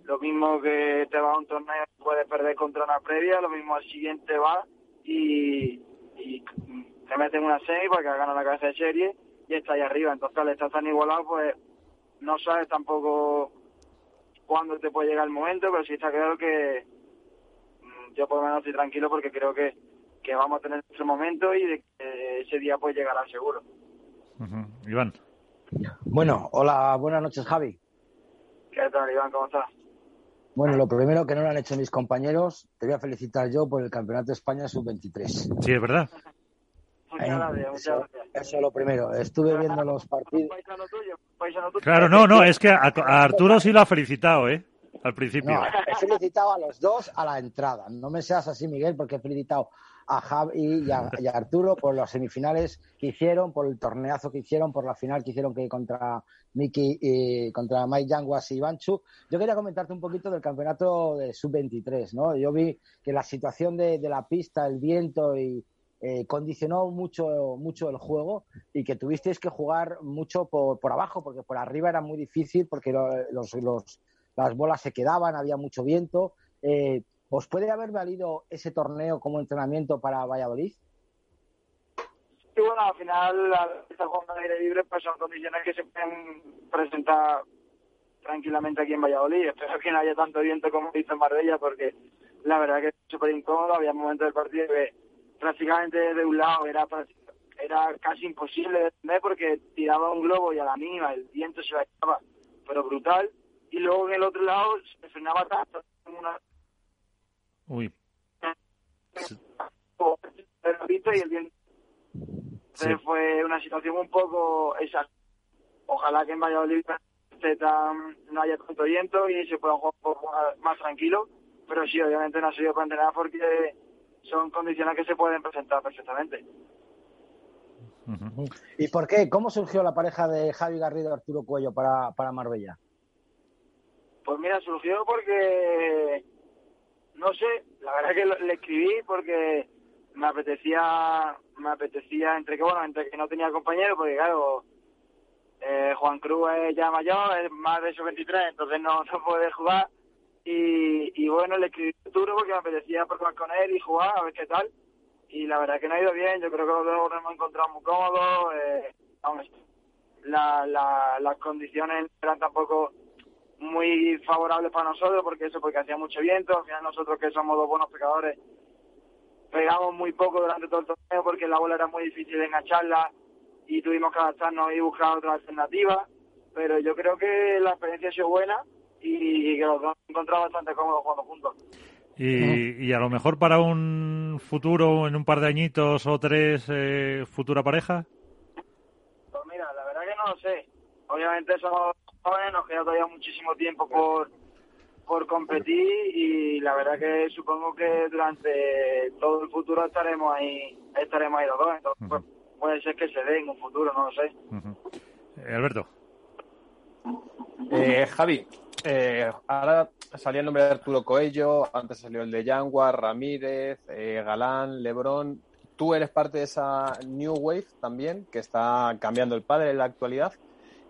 lo mismo que te va a un torneo puedes perder contra una previa, lo mismo al siguiente va y, y te meten una semi porque has ganado la cabeza de serie y está ahí arriba. Entonces al estar tan igualado, pues no sabes tampoco cuándo te puede llegar el momento, pero sí está claro que mm, yo por lo menos estoy tranquilo porque creo que, que vamos a tener nuestro momento y de que ese día pues llegará seguro. Iván. Bueno, hola, buenas noches, Javi. ¿Qué tal, Iván? ¿Cómo estás? Bueno, lo primero que no lo han hecho mis compañeros, te voy a felicitar yo por el Campeonato de España Sub-23. Sí, es verdad. Muchas Eh, gracias, muchas eso, gracias. eso es lo primero. Estuve viendo los partidos. Claro, no, no, es que a, a Arturo sí lo ha felicitado, ¿eh? Al principio. No, he felicitado a los dos a la entrada. No me seas así, Miguel, porque he felicitado a Javi y a, y a Arturo por las semifinales que hicieron, por el torneazo que hicieron, por la final que hicieron que contra Miki y contra Mike Yanguas y Banchu. Yo quería comentarte un poquito del campeonato de sub-23, ¿no? Yo vi que la situación de, de la pista, el viento y eh, condicionó mucho, mucho el juego y que tuvisteis que jugar mucho por, por abajo, porque por arriba era muy difícil, porque los, los, las bolas se quedaban, había mucho viento. Eh, ¿Os puede haber valido ese torneo como entrenamiento para Valladolid? Sí, bueno, al final, esta jugando al aire libre, pues son condiciones que se pueden presentar tranquilamente aquí en Valladolid. Espero que no haya tanto viento como visto en Marbella, porque la verdad que es súper incómodo. Había momentos del partido que prácticamente de un lado era era casi imposible de tener porque tiraba un globo y a la mínima el viento se va pero brutal. Y luego en el otro lado se frenaba tanto una... Uy. y el viento fue una situación un poco esa. Ojalá que en Valladolid no haya tanto viento y se pueda jugar un poco más, tranquilo. Pero sí, obviamente no ha sido para entrenar porque son condiciones que se pueden presentar perfectamente. ¿Y por qué? ¿Cómo surgió la pareja de Javi Garrido y Arturo Cuello para, para Marbella? Pues mira, surgió porque, no sé, la verdad que le escribí porque me apetecía, me apetecía entre que bueno, entre que no tenía compañero, porque claro, eh, Juan Cruz es ya mayor, es más de esos 23, entonces no, no puede jugar. Y, y bueno, le escribí duro porque me apetecía probar con él y jugar, a ver qué tal. Y la verdad que no ha ido bien, yo creo que los dos nos hemos encontrado muy cómodos. Eh, la, la, las condiciones eran tampoco muy favorables para nosotros, porque eso, porque hacía mucho viento. Al final, nosotros que somos dos buenos pecadores, pegamos muy poco durante todo el torneo porque la bola era muy difícil de engancharla y tuvimos que adaptarnos y buscar otra alternativa. Pero yo creo que la experiencia ha sido buena y que los dos han encontrado bastante cómodos jugando juntos. Y, y, a lo mejor para un futuro, en un par de añitos o tres, eh, futura pareja? Pues mira, la verdad que no lo sé. Obviamente somos jóvenes, nos queda todavía muchísimo tiempo por, por competir y la verdad que supongo que durante todo el futuro estaremos ahí estaremos ahí los dos. Entonces, pues, puede ser que se dé en un futuro, no lo sé. Eh, Alberto. Eh, Javi, eh, ahora salía el nombre de Arturo Coello, antes salió el de Yanguar, Ramírez, eh, Galán, Lebrón. Tú eres parte de esa New Wave también, que está cambiando el padre en la actualidad.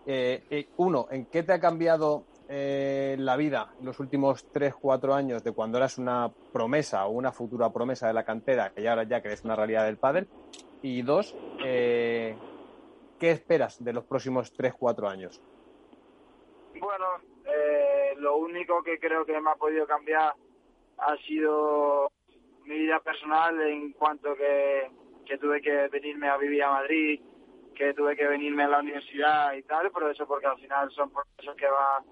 Eh, uno, ¿en qué te ha cambiado la vida los últimos 3, 4 años de cuando eras una promesa o una futura promesa de la cantera, que ya ahora ya que una realidad del padre? Y dos, ¿qué esperas de los próximos 3, 4 años? Bueno, eh, lo único que creo que me ha podido cambiar ha sido mi vida personal en cuanto que tuve que venirme a vivir a Madrid, que tuve que venirme a la universidad y tal, pero eso porque al final son procesos que va,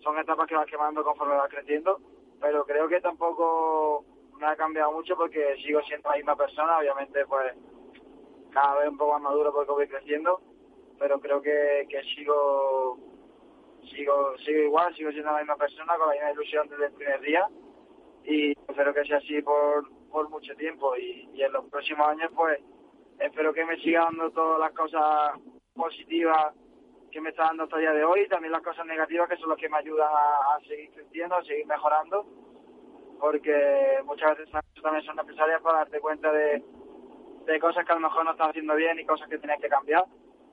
son etapas que vas quemando conforme vas creciendo, pero creo que tampoco me ha cambiado mucho porque sigo siendo la misma persona, obviamente pues cada vez un poco más maduro porque voy creciendo, pero creo que, sigo sigo sigo igual, sigo siendo la misma persona, con la misma ilusión desde el primer día y espero que sea así por, por mucho tiempo y, en los próximos años pues espero que me siga dando todas las cosas positivas que me está dando hasta el día de hoy y también las cosas negativas que son las que me ayudan a, seguir creciendo, a seguir mejorando porque muchas veces también son necesarias para darte cuenta de, de cosas que a lo mejor no estás haciendo bien y cosas que tienes que cambiar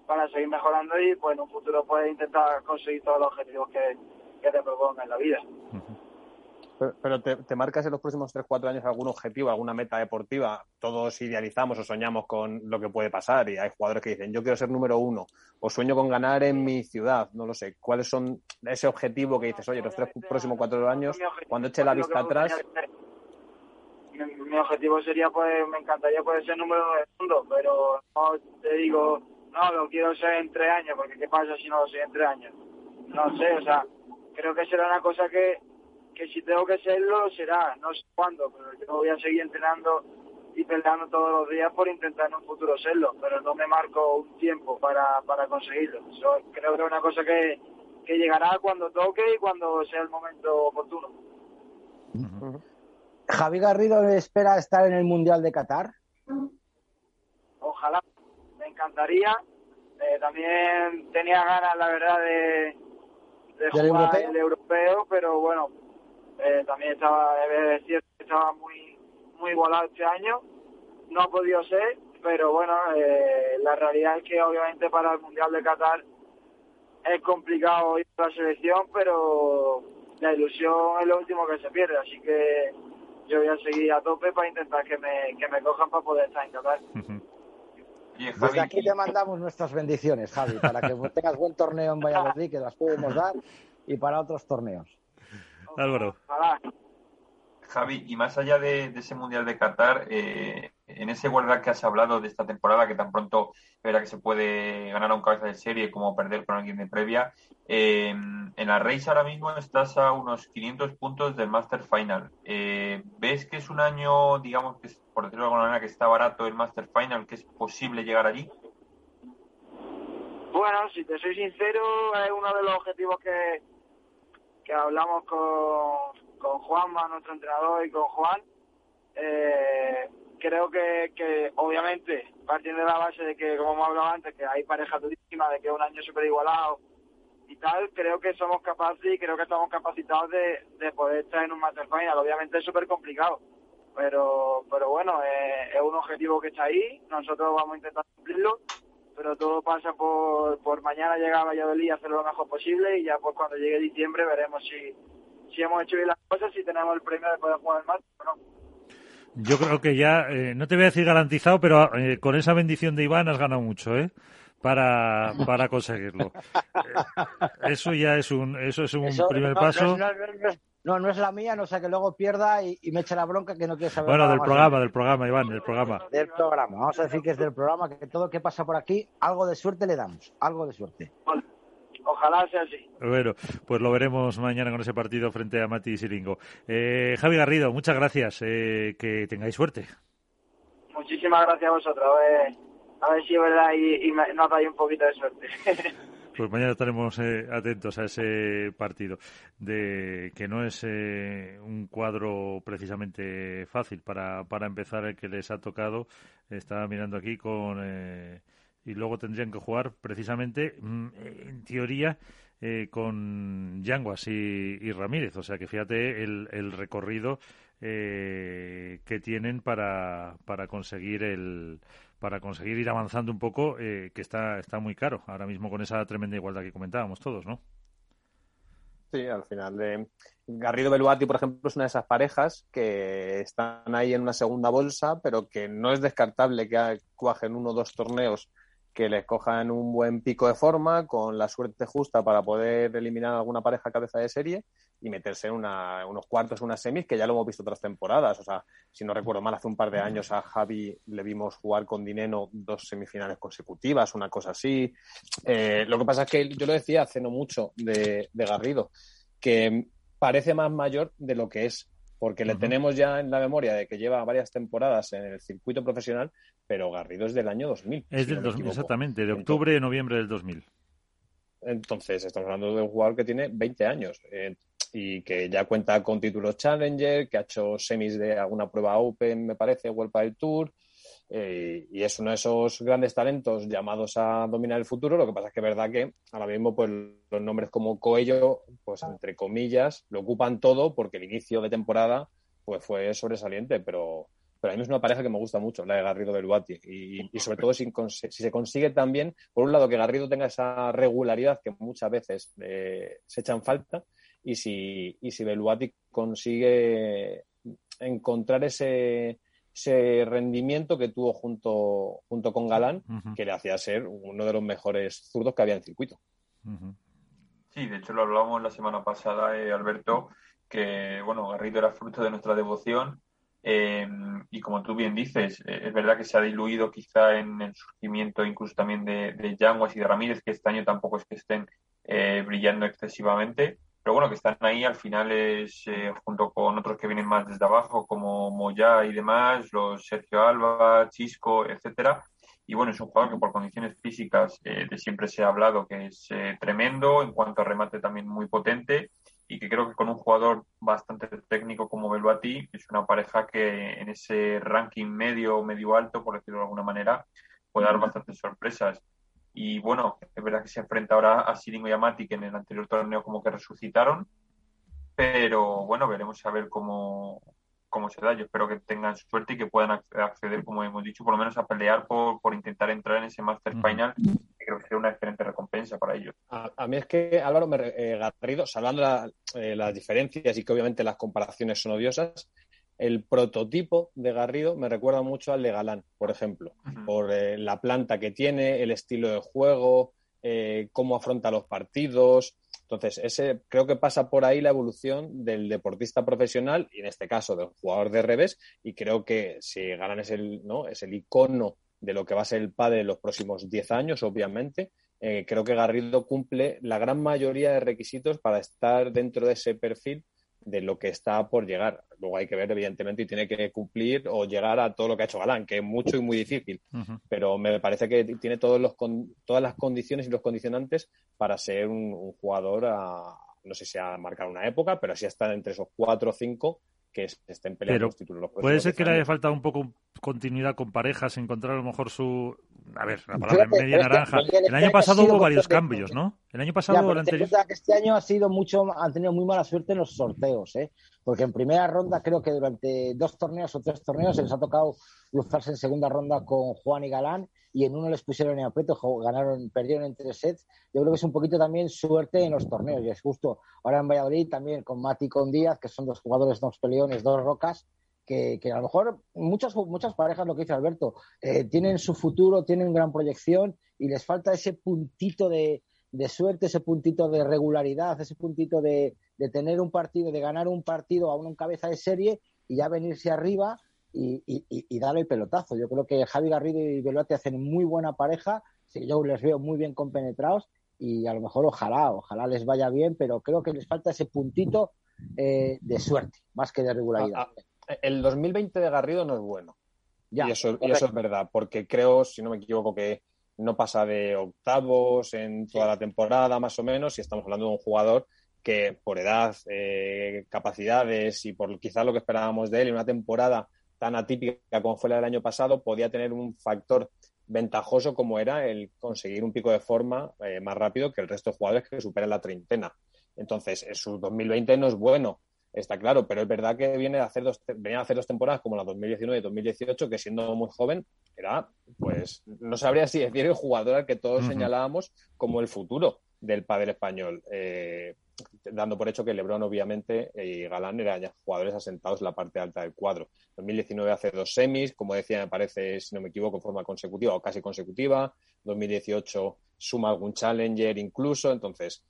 para seguir mejorando y pues en un futuro puedes intentar conseguir todos los objetivos que, te proponga en la vida. Pero, te, marcas en los próximos 3-4 años algún objetivo, alguna meta deportiva. Todos idealizamos o soñamos con lo que puede pasar y hay jugadores que dicen yo quiero ser número uno o sueño con ganar en mi ciudad. No lo sé. ¿Cuáles son ese objetivo que dices, oye, los tres próximos cuatro años, cuando eche la vista atrás? Mi, objetivo sería, pues, me encantaría poder ser número uno del mundo, pero no te digo no, lo quiero ser en tres años, porque ¿qué pasa si no lo sé en tres años? No sé, o sea, creo que será una cosa que, que si tengo que serlo, será, no sé cuándo, pero yo voy a seguir entrenando y peleando todos los días por intentar en un futuro serlo, pero no me marco un tiempo para, para conseguirlo. Eso creo que es una cosa que, que llegará cuando toque y cuando sea el momento oportuno. Javi Garrido espera estar en el Mundial de Qatar. Ojalá, encantaría. Eh, también tenía ganas, la verdad, de, de jugar el europeo, pero bueno, eh, también estaba, es cierto estaba muy, muy igualado este año. no ha podido ser, pero bueno, eh, la realidad es que obviamente para el Mundial de Qatar es complicado ir a la selección, pero la ilusión es lo último que se pierde, así que yo voy a seguir a tope para intentar que me, que me cojan para poder estar en Qatar. Desde aquí te mandamos nuestras bendiciones, Javi, para que tengas buen torneo en Valladolid, que las podemos dar, y para otros torneos. Álvaro. Javi, y más allá de, ese Mundial de Qatar, eh, en ese guarda que has hablado de esta temporada, que tan pronto verá que se puede ganar a un cabeza de serie como perder con alguien de previa, eh, en la Race ahora mismo estás a unos 500 puntos del Master Final. Eh, ¿Ves que es un año, digamos, que por decirlo de alguna manera, que está barato el Master Final, que es posible llegar allí? Bueno, si te soy sincero, es uno de los objetivos que, que hablamos con, con Juanma, nuestro entrenador, y con Juan. Eh, creo que, que, obviamente, partiendo de la base de que, como hemos hablado antes, que hay pareja durísima, de que es un año súper igualado y tal, creo que somos capaces y creo que estamos capacitados de, de poder estar en un Master Final. Obviamente es súper complicado, pero, pero bueno, eh, es un objetivo que está ahí, nosotros vamos a intentar cumplirlo, pero todo pasa por, por mañana llegar a Valladolid y hacerlo lo mejor posible y ya pues cuando llegue diciembre veremos si si hemos hecho bien las cosas, si tenemos el premio de poder jugar el máster o no. Yo creo que ya, eh, no te voy a decir garantizado, pero eh, con esa bendición de Iván has ganado mucho, ¿eh? Para, para conseguirlo. (laughs) Eh, eso ya es un, eso es un primer paso. No, no, es la mía, no sea que luego pierda y, me eche la bronca que no quiere saber. Bueno, del programa, del programa, Iván, del programa. Del programa, vamos a decir que es del programa, que todo lo que pasa por aquí, algo de suerte le damos, algo de suerte. Ojalá sea así. Bueno, pues lo veremos mañana con ese partido frente a Mati Siringo. Eh, Javi Garrido, muchas gracias. Eh, que tengáis suerte. Muchísimas gracias a vosotros. a ver si es verdad y, y nos dais un poquito de suerte. (laughs) Pues mañana estaremos eh, atentos a ese partido, de que no es eh, un cuadro precisamente fácil para, para empezar el que les ha tocado. Estaba mirando aquí con eh, y luego tendrían que jugar precisamente, mm, en teoría, eh, con Yanguas y, Ramírez. O sea que fíjate el, el recorrido eh, que tienen para, para conseguir el para conseguir ir avanzando un poco, eh, que está, está muy caro ahora mismo con esa tremenda igualdad que comentábamos todos, ¿no? Sí, al final. de Garrido Beluati, por ejemplo, es una de esas parejas que están ahí en una segunda bolsa, pero que no es descartable que cuajen uno o dos torneos que les cojan un buen pico de forma, con la suerte justa para poder eliminar alguna pareja cabeza de serie y meterse en unos cuartos, unas semis, que ya lo hemos visto otras temporadas. O sea, si no recuerdo mal, hace un par de años a Javi le vimos jugar con Dineno dos semifinales consecutivas, una cosa así. Eh, lo que pasa es que yo lo decía hace no mucho de, de Garrido, que parece más mayor de lo que es porque le tenemos ya en la memoria de que lleva varias temporadas en el circuito profesional, pero Garrido es del año 2000. Es del 2000, exactamente, de octubre y noviembre del 2000. Entonces, estamos hablando de un jugador que tiene 20 años eh, y que ya cuenta con títulos Challenger, que ha hecho semis de alguna prueba Open, me parece, World del Tour, eh, y es uno de esos grandes talentos llamados a dominar el futuro. Lo que pasa es que es verdad que ahora mismo pues, los nombres como Coello, pues entre comillas, lo ocupan todo porque el inicio de temporada pues, fue sobresaliente, pero, pero a mí es una pareja que me gusta mucho, la de Garrido Beluati. Y, y sobre todo si, si, se consigue también, por un lado, que Garrido tenga esa regularidad que muchas veces eh, se echan falta, y si, y si Beluati consigue encontrar ese ese rendimiento que tuvo junto, junto con Galán, que le hacía ser uno de los mejores zurdos que había en circuito. Sí, de hecho lo hablábamos la semana pasada, eh, Alberto, que bueno, Garrido era fruto de nuestra devoción em, y como tú bien dices, eh, es verdad que se ha diluido quizá en el surgimiento incluso también de, de Yanguas y de Ramírez, que este año tampoco es que estén eh, brillando excesivamente, pero bueno, que están ahí al final es eh, junto con otros que vienen más desde abajo, como Moya y demás, los Sergio Alba, Chisco, etcétera. Y bueno, es un jugador que por condiciones físicas eh, de siempre se ha hablado que es eh, tremendo, en cuanto a remate también muy potente y que creo que con un jugador bastante técnico como Beluati es una pareja que en ese ranking medio o medio alto, por decirlo de alguna manera, puede dar bastantes sorpresas. Y bueno, es verdad que se enfrenta ahora a Siringo y a Mati, que en el anterior torneo como que resucitaron. Pero bueno, veremos a ver cómo, cómo se da. Yo espero que tengan suerte y que puedan acceder, como hemos dicho, por lo menos a pelear por, por intentar entrar en ese Master Final, que creo que sería una excelente recompensa para ellos. A, mí es que Álvaro me, eh, Garrido, salvando eh, las diferencias y que obviamente las comparaciones son odiosas, el prototipo de Garrido me recuerda mucho al de Galán, por ejemplo, por eh, la planta que tiene, el estilo de juego, cómo afronta los partidos. Entonces, ese creo que pasa por ahí la evolución del deportista profesional y en este caso del jugador de revés. Y creo que si Galán es el, ¿no? es el icono de lo que va a ser el padre en los próximos 10 años, obviamente. Eh, creo que Garrido cumple la gran mayoría de requisitos para estar dentro de ese perfil de lo que está por llegar. Luego hay que ver, evidentemente, y tiene que cumplir o llegar a todo lo que ha hecho Galán, que es mucho y muy difícil. Pero me parece que tiene todos los todas las condiciones y los condicionantes para ser un, jugador a, no sé si a marcar una época, pero sí estar entre esos cuatro o cinco que estén peleando los títulos. puede ser que le haya faltado un poco continuidad con parejas, encontrar a lo mejor su. A ver, la palabra media naranja. El año pasado hubo varios cambios, ¿no? El año pasado el anterior. que este año ha sido mucho, han tenido muy mala suerte en los sorteos, ¿eh? Porque en primera ronda, creo que durante dos torneos o tres torneos se les ha tocado cruzarse en segunda ronda con Juan y Galán y en uno les pusieron en aprieto, ganaron, perdieron en tres sets. Yo creo que es un poquito también suerte en los torneos y es justo. Ahora en Valladolid también con Mati con Díaz, que son dos jugadores, dos peleones, dos rocas, que, a lo mejor muchas, muchas parejas, lo que dice Alberto, eh, tienen su futuro, tienen gran proyección y les falta ese puntito de, suerte, ese puntito de regularidad, ese puntito de, tener un partido, de ganar un partido a uno en cabeza de serie y ya venirse arriba y, y, darle el pelotazo. Yo creo que Javi Garrido y Velote hacen muy buena pareja, yo les veo muy bien compenetrados y a lo mejor ojalá, ojalá les vaya bien, pero creo que les falta ese puntito eh, de suerte, más que de regularidad. Ah, ah, el 2020 de Garrido no es bueno. y, eso, y eso es verdad, porque creo, si no me equivoco, que no pasa de octavos en toda la temporada, más o menos, y estamos hablando de un jugador que por edad, eh, capacidades y por quizás lo que esperábamos de él en una temporada tan atípica como fue la del año pasado, podía tener un factor ventajoso como era el conseguir un pico de forma eh, más rápido que el resto de jugadores que superan la treintena. Entonces, en su 2020 no es bueno, está claro, pero es verdad que viene a hacer dos, venía a hacer dos temporadas como la 2019 y 2018, que siendo muy joven era, pues, no sabría si decir el jugador al que todos señalábamos como el futuro del padre español. Eh, dando por hecho que Lebron, obviamente, y Galán eran ya jugadores asentados en la parte alta del cuadro. 2019 hace dos semis, como decía, me parece, si no me equivoco, en forma consecutiva o casi consecutiva. 2018 suma algún challenger incluso. Entonces,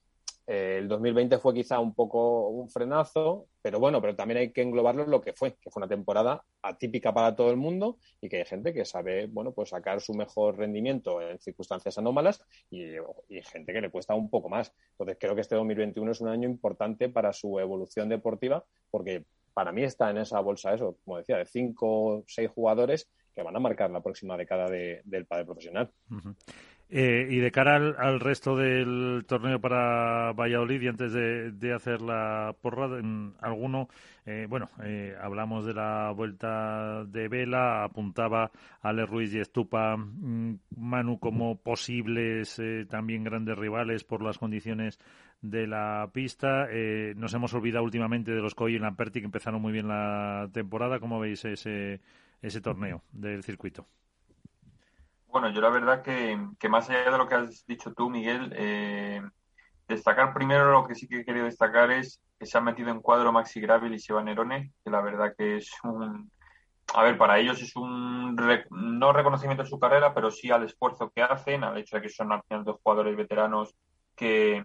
eh, el 2020 fue quizá un poco un frenazo, pero bueno, pero también hay que englobarlo en lo que fue, que fue una temporada atípica para todo el mundo y que hay gente que sabe, bueno, pues sacar su mejor rendimiento en circunstancias anómalas y, y gente que le cuesta un poco más. Entonces creo que este 2021 es un año importante para su evolución deportiva porque para mí está en esa bolsa eso, como decía, de cinco o seis jugadores que van a marcar la próxima década del padre profesional. Eh, y de cara al, resto del torneo para Valladolid, y antes de, hacer la porra, en alguno, eh, bueno, eh, hablamos de la vuelta de Vela, apuntaba Ale Ruiz y Estupa, mm, Manu como posibles también grandes rivales por las condiciones de la pista. nos hemos olvidado últimamente de los Coy y Lamperti, que empezaron muy bien la temporada. ¿Cómo veis ese, ese torneo del circuito? Bueno, yo la verdad que, que, más allá de lo que has dicho tú, Miguel, eh, destacar primero lo que sí que he querido destacar es que se han metido en cuadro Maxi Gravel y Seba Nerone, que la verdad que es un... A ver, para ellos es un no reconocimiento de su carrera, pero sí al esfuerzo que hacen, al hecho de que son al final dos jugadores veteranos que,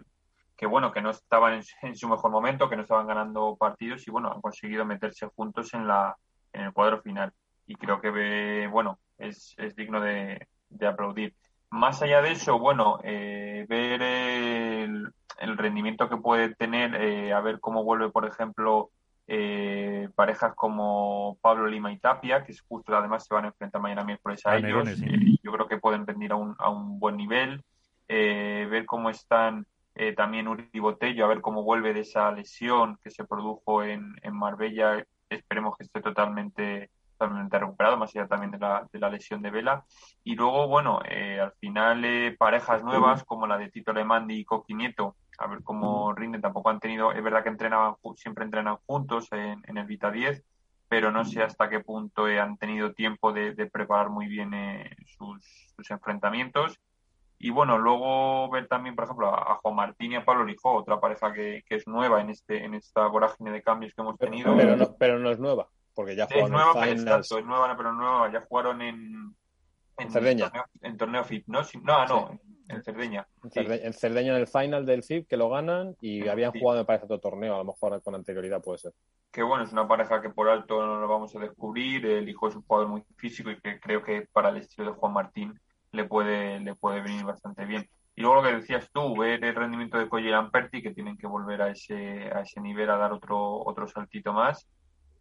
que bueno, que no estaban en, en, su mejor momento, que no estaban ganando partidos y bueno, han conseguido meterse juntos en la en el cuadro final. Y creo que bueno, es, es digno de, de aplaudir. Más allá de eso, bueno, eh, ver el, rendimiento que puede tener, eh, a ver cómo vuelve, por ejemplo, eh, parejas como Pablo Lima y Tapia, que es justo además se van a enfrentar mañana miércoles a, ellos. yo creo que pueden rendir a un, a un buen nivel. ver cómo están también Uri Botello, a ver cómo vuelve de esa lesión que se produjo en, en Marbella. Esperemos que esté totalmente totalmente recuperado, más allá también de la, de la lesión de Vela. Y luego, bueno, eh, al final eh, parejas nuevas como la de Tito Lemandi y Coqui Nieto, a ver cómo rinden, tampoco han tenido, es verdad que entrenaban, siempre entrenan juntos en, el Vita 10, pero no sé hasta qué punto han tenido tiempo de, preparar muy bien eh, sus, enfrentamientos. Y bueno, luego ver también, por ejemplo, a, Juan Martín y a Pablo Lijó, otra pareja que, es nueva en este en esta vorágine de cambios que hemos tenido. Pero no, pero no es nueva, porque ya jugaron nueva, pero, exacto, es nueva, pero nueva, ya jugaron en, en, Cerdeña. Torneo, en torneo FIP, ¿no? No, no, en Cerdeña. En, Cerdeña en el final del FIP, que lo ganan y habían jugado, me parece, otro torneo, a lo mejor con anterioridad puede ser. Que bueno, es una pareja que por alto no lo vamos a descubrir. El hijo es un jugador muy físico y que creo que para el estilo de Juan Martín le puede, le puede venir bastante bien. Y luego lo que decías tú, ver el rendimiento de Colle y Lamperti, que tienen que volver a ese, a ese nivel a dar otro, otro saltito más.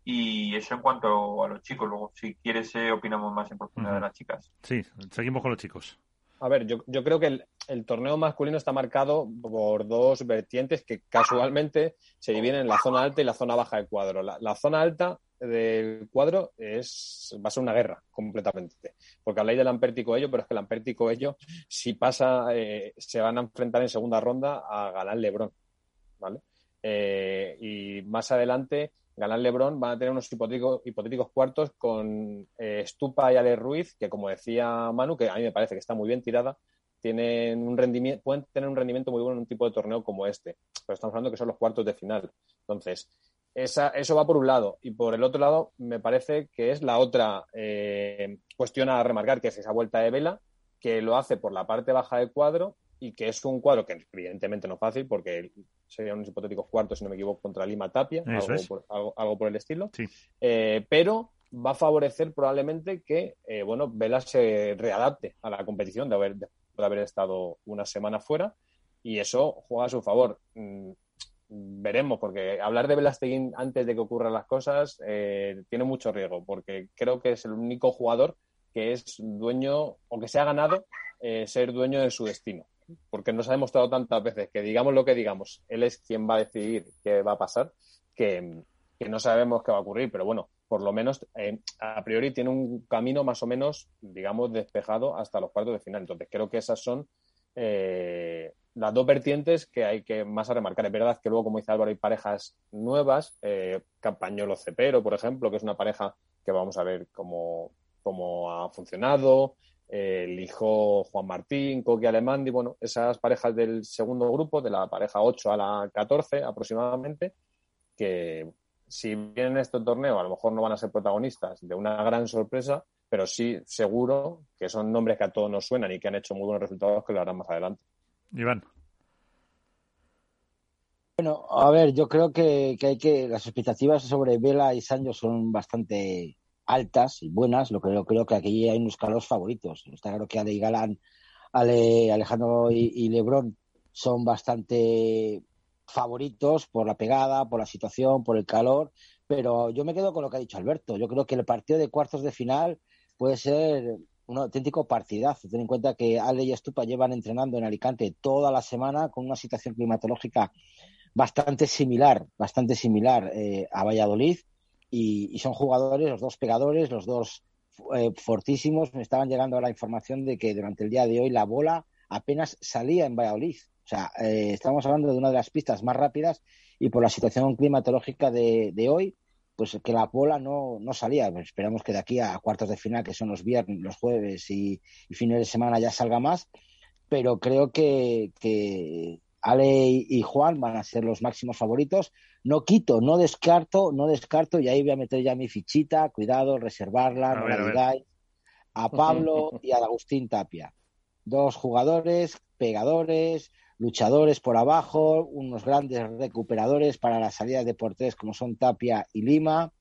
Y eso en cuanto a los chicos. Luego, si quieres, eh, opinamos más en profundidad de las chicas. Sí, seguimos con los chicos. A ver, yo, yo creo que el, torneo masculino está marcado por dos vertientes que casualmente se dividen en la zona alta y la zona baja del cuadro. La, zona alta del cuadro es, va a ser una guerra completamente. Porque habláis de Lamperti y Coello, pero es que Lamperti y Coello, si pasa, eh, se van a enfrentar en segunda ronda a Galán Lebrón. ¿Vale? Eh, y más adelante Galán Lebrón van a tener unos hipotéticos, cuartos con eh, Stupa y Ale Ruiz, que como decía Manu, que a mí me parece que está muy bien tirada, tienen un rendimiento, pueden tener un rendimiento muy bueno en un tipo de torneo como este. Pero estamos hablando que son los cuartos de final. Entonces, esa, eso va por un lado. Y por el otro lado, me parece que es la otra eh, cuestión a remarcar, que es esa vuelta de vela, que lo hace por la parte baja del cuadro y que es un cuadro que evidentemente no es fácil porque serían unos hipotéticos cuartos, si no me equivoco, contra Lima Tapia, algo por, el estilo. Eh, pero va a favorecer probablemente que, eh, bueno, Vela se readapte a la competición de haber, de haber estado una semana fuera y eso juega a su favor. Mm, veremos, porque hablar de Velasteguín antes de que ocurran las cosas eh, tiene mucho riesgo, porque creo que es el único jugador que es dueño o que se ha ganado ser dueño de su destino porque nos ha demostrado tantas veces que digamos lo que digamos, él es quien va a decidir qué va a pasar, que, no sabemos qué va a ocurrir, pero bueno, por lo menos eh, a priori tiene un camino más o menos, digamos, despejado hasta los cuartos de final. Entonces creo que esas son eh, las dos vertientes que hay que más a remarcar. Es verdad que luego, como dice Álvaro, hay parejas nuevas, eh, Campañolo Cepero, por ejemplo, que es una pareja que vamos a ver cómo, cómo ha funcionado el hijo Juan Martín, Coqui Alemandi, bueno, esas parejas del segundo grupo, de la pareja 8 a la 14 aproximadamente, que si vienen este torneo a lo mejor no van a ser protagonistas de una gran sorpresa, pero sí seguro que son nombres que a todos nos suenan y que han hecho muy buenos resultados que lo harán más adelante. Iván. Bueno, a ver, yo creo que, que hay que las expectativas sobre Vela y Sancho son bastante altas y buenas, lo que yo creo que aquí hay unos calos favoritos. Está claro que Ale y Galán, Ale, Alejandro y, Lebron son bastante favoritos por la pegada, por la situación, por el calor, pero yo me quedo con lo que ha dicho Alberto. Yo creo que el partido de cuartos de final puede ser un auténtico partidazo. Ten en cuenta que Ale y Estupa llevan entrenando en Alicante toda la semana con una situación climatológica bastante similar, bastante similar eh, a Valladolid y, son jugadores, los dos pegadores, los dos eh, fortísimos. Me estaban llegando la información de que durante el día de hoy la bola apenas salía en Valladolid. O sea, eh, estamos hablando de una de las pistas más rápidas y por la situación climatológica de, hoy, pues que la bola no, no salía. Pues esperamos que de aquí a cuartos de final, que son los viernes, los jueves y, fines de semana ya salga más. Pero creo que Ale y Juan van a ser los máximos favoritos. No quito, no descarto, no descarto, y ahí voy a meter ya mi fichita, cuidado, reservarla, no la digáis, a Pablo y a Agustín Tapia. Dos jugadores, pegadores, luchadores por abajo, unos grandes recuperadores para la salida de porteros como son Tapia y Lima,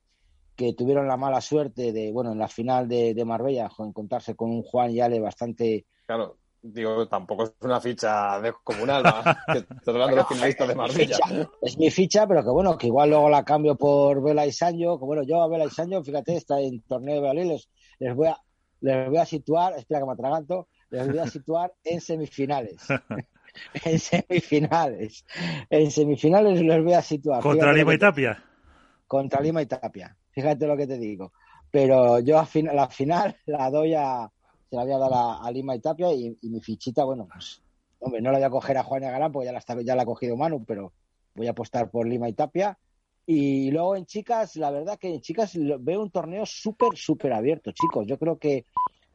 que tuvieron la mala suerte de, bueno, en la final de, de Marbella, encontrarse con un Juan y Ale bastante claro digo, tampoco es una ficha descomunal, (laughs) estoy hablando de los finalistas de Marbella. Es mi ficha, pero que bueno, que igual luego la cambio por Vela y Sancho, que bueno, yo a Vela y Sancho, fíjate, está en torneo de Valladolid, les, les, voy a les voy a situar, espera que me atraganto, les voy a situar en semifinales. (laughs) en semifinales. En semifinales les voy a situar. ¿Contra Lima y Tapia? Contra Lima y Tapia. Fíjate lo que te digo. Pero yo a la final la doy a, se la voy a a, Lima y Tapia y, mi fichita, bueno, pues, hombre, no la voy a coger a Juan y a porque ya la, ya la ha cogido Manu, pero voy a apostar por Lima y Tapia Y luego en chicas, la verdad que en chicas veo un torneo súper, súper abierto, chicos. Yo creo que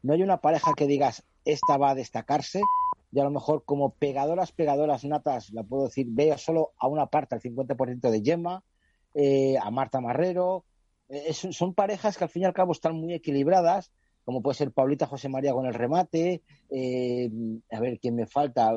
no hay una pareja que digas, esta va a destacarse. Y a lo mejor como pegadoras, pegadoras natas, la puedo decir, veo solo a una parte, al 50% de Gemma, eh, a Marta Marrero. Eh, son parejas que al fin y al cabo están muy equilibradas, como puede ser Paulita José María con el remate, eh, a ver quién me falta,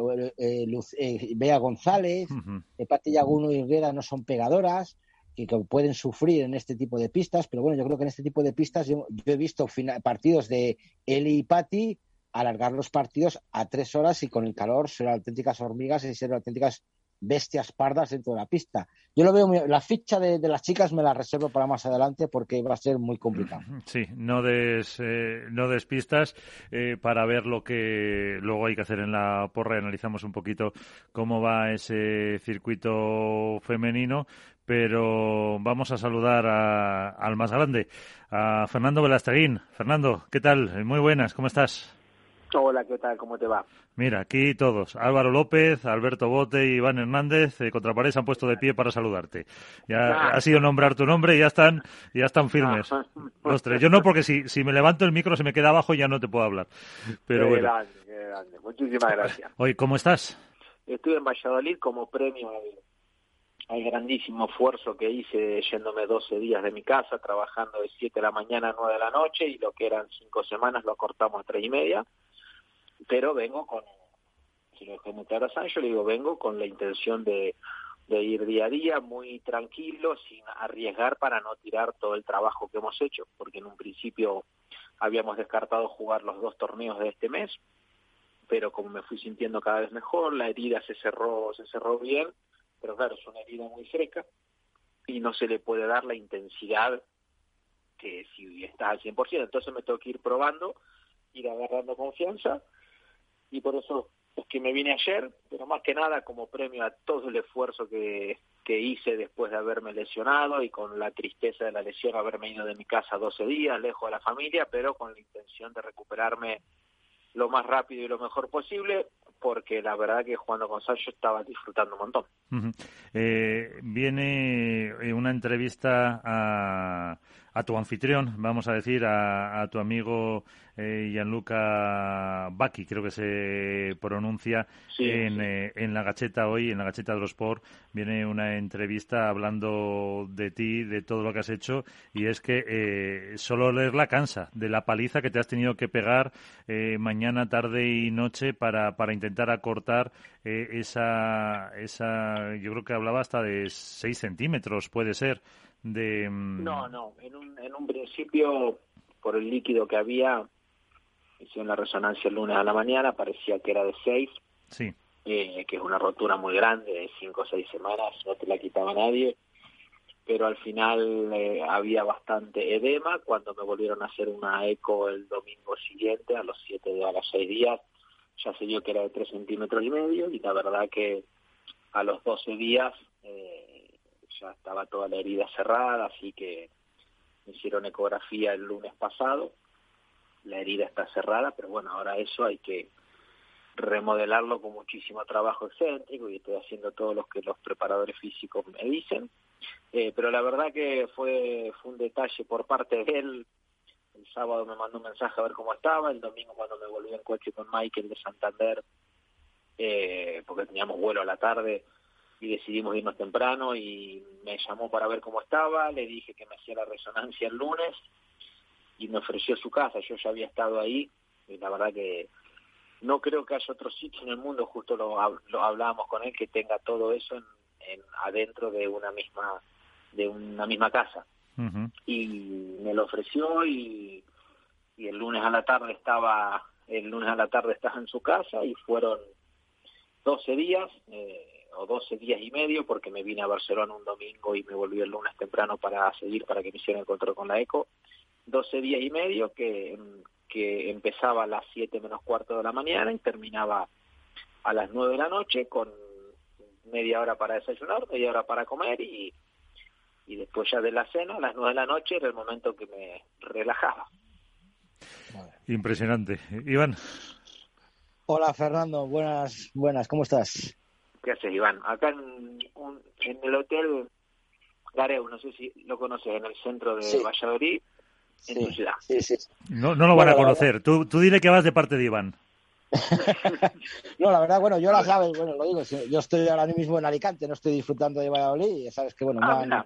Bea González, uh Pati Yaguno y Herrera no son pegadoras que, pueden sufrir en este tipo de pistas, pero bueno, yo creo que en este tipo de pistas yo, he visto partidos de Eli y Patti alargar los partidos a tres horas y con el calor ser auténticas hormigas y ser auténticas bestias pardas dentro de la pista. Yo lo veo, la ficha de, las chicas me la reservo para más adelante porque va a ser muy complicado. Sí, no des, eh, no des pistas eh, para ver lo que luego hay que hacer en la porra analizamos un poquito cómo va ese circuito femenino, pero vamos a saludar al más grande, a Fernando Velasteguín. Fernando, ¿qué tal? Muy buenas, ¿cómo estás? Hola, ¿qué tal? ¿Cómo te va? Mira, aquí todos. Álvaro López, Alberto Bote y Iván Hernández, eh, Contrapared, se han puesto de pie para saludarte. Ya ah. ha sido nombrar tu nombre y ya están, ya están firmes. Ah. Los tres. Yo no, porque si, si me levanto el micro se me queda abajo y ya no te puedo hablar. Pero qué bueno. grande, qué grande. Muchísimas gracias. Oye, ¿cómo estás? Estuve en Valladolid como premio al, grandísimo esfuerzo que hice yéndome 12 días de mi casa, trabajando de 7 de la mañana a 9 de la noche y lo que eran 5 semanas lo cortamos a 3 y media pero vengo con, si lo dejé muy claro a Sancho, le digo, vengo con la intención de, ir día a día muy tranquilo, sin arriesgar para no tirar todo el trabajo que hemos hecho, porque en un principio habíamos descartado jugar los dos torneos de este mes, pero como me fui sintiendo cada vez mejor, la herida se cerró, se cerró bien, pero claro, es una herida muy fresca y no se le puede dar la intensidad que si está al 100%, entonces me tengo que ir probando, ir agarrando confianza y por eso es que me vine ayer, pero más que nada como premio a todo el esfuerzo que, que hice después de haberme lesionado y con la tristeza de la lesión haberme ido de mi casa 12 días, lejos de la familia, pero con la intención de recuperarme lo más rápido y lo mejor posible, porque la verdad que jugando con Sancho estaba disfrutando un montón. eh, viene eh, una entrevista a, a, tu anfitrión, vamos a decir, a, a tu amigo eh, Gianluca Bacchi, creo que se pronuncia en, eh, en, la gacheta hoy, en la gacheta de los Sport, viene una entrevista hablando de ti, de todo lo que has hecho, y es que eh, solo leerla cansa, de la paliza que te has tenido que pegar eh, mañana, tarde y noche para, para intentar acortar eh, esa, esa, yo creo que hablaba hasta de 6 centímetros, puede ser. De, no, no, en un, en un principio, por el líquido que había, hicieron la resonancia el lunes a la mañana, parecía que era de 6, sí. eh, que es una rotura muy grande, de 5 o 6 semanas, no te la quitaba nadie, pero al final eh, había bastante edema, cuando me volvieron a hacer una eco el domingo siguiente, a los 7 de a los 6 días, ya se vio que era de 3 centímetros y medio, y la verdad que a los 12 días eh, ya estaba toda la herida cerrada, así que me hicieron ecografía el lunes pasado, la herida está cerrada, pero bueno, ahora eso hay que remodelarlo con muchísimo trabajo excéntrico y estoy haciendo todo lo que los preparadores físicos me dicen. Eh, pero la verdad que fue, fue un detalle por parte de él. El sábado me mandó un mensaje a ver cómo estaba, el domingo cuando me volví en coche con Michael de Santander, eh, porque teníamos vuelo a la tarde y decidimos irnos temprano y me llamó para ver cómo estaba, le dije que me hacía la resonancia el lunes y me ofreció su casa. Yo ya había estado ahí y la verdad que no creo que haya otro sitio en el mundo, justo lo, lo hablábamos con él, que tenga todo eso en, en, adentro de una misma de una misma casa. Y me lo ofreció y, y el lunes a la tarde estaba el lunes a la tarde estaba en su casa y fueron 12 días eh, o 12 días y medio porque me vine a Barcelona un domingo y me volví el lunes temprano para seguir para que me hicieran el control con la ECO 12 días y medio que, que empezaba a las 7 menos cuarto de la mañana y terminaba a las 9 de la noche con media hora para desayunar, media hora para comer y, y después ya de la cena, a las 9 de la noche era el momento que me relajaba. Impresionante. Iván. Hola Fernando, buenas, buenas, ¿cómo estás? ¿Qué haces Iván? Acá en, un, en el hotel Dareus, no sé si lo conoces, en el centro de Sí. Valladolid, en Sí, tu ciudad. sí, sí. No, no lo van a la conocer. Tú, tú dile que vas de parte de Iván. (laughs) No, la verdad, bueno, yo las sabes, bueno, lo digo, yo estoy ahora mismo en Alicante, no estoy disfrutando de Valladolid, y sabes que, bueno, Ah, me, han,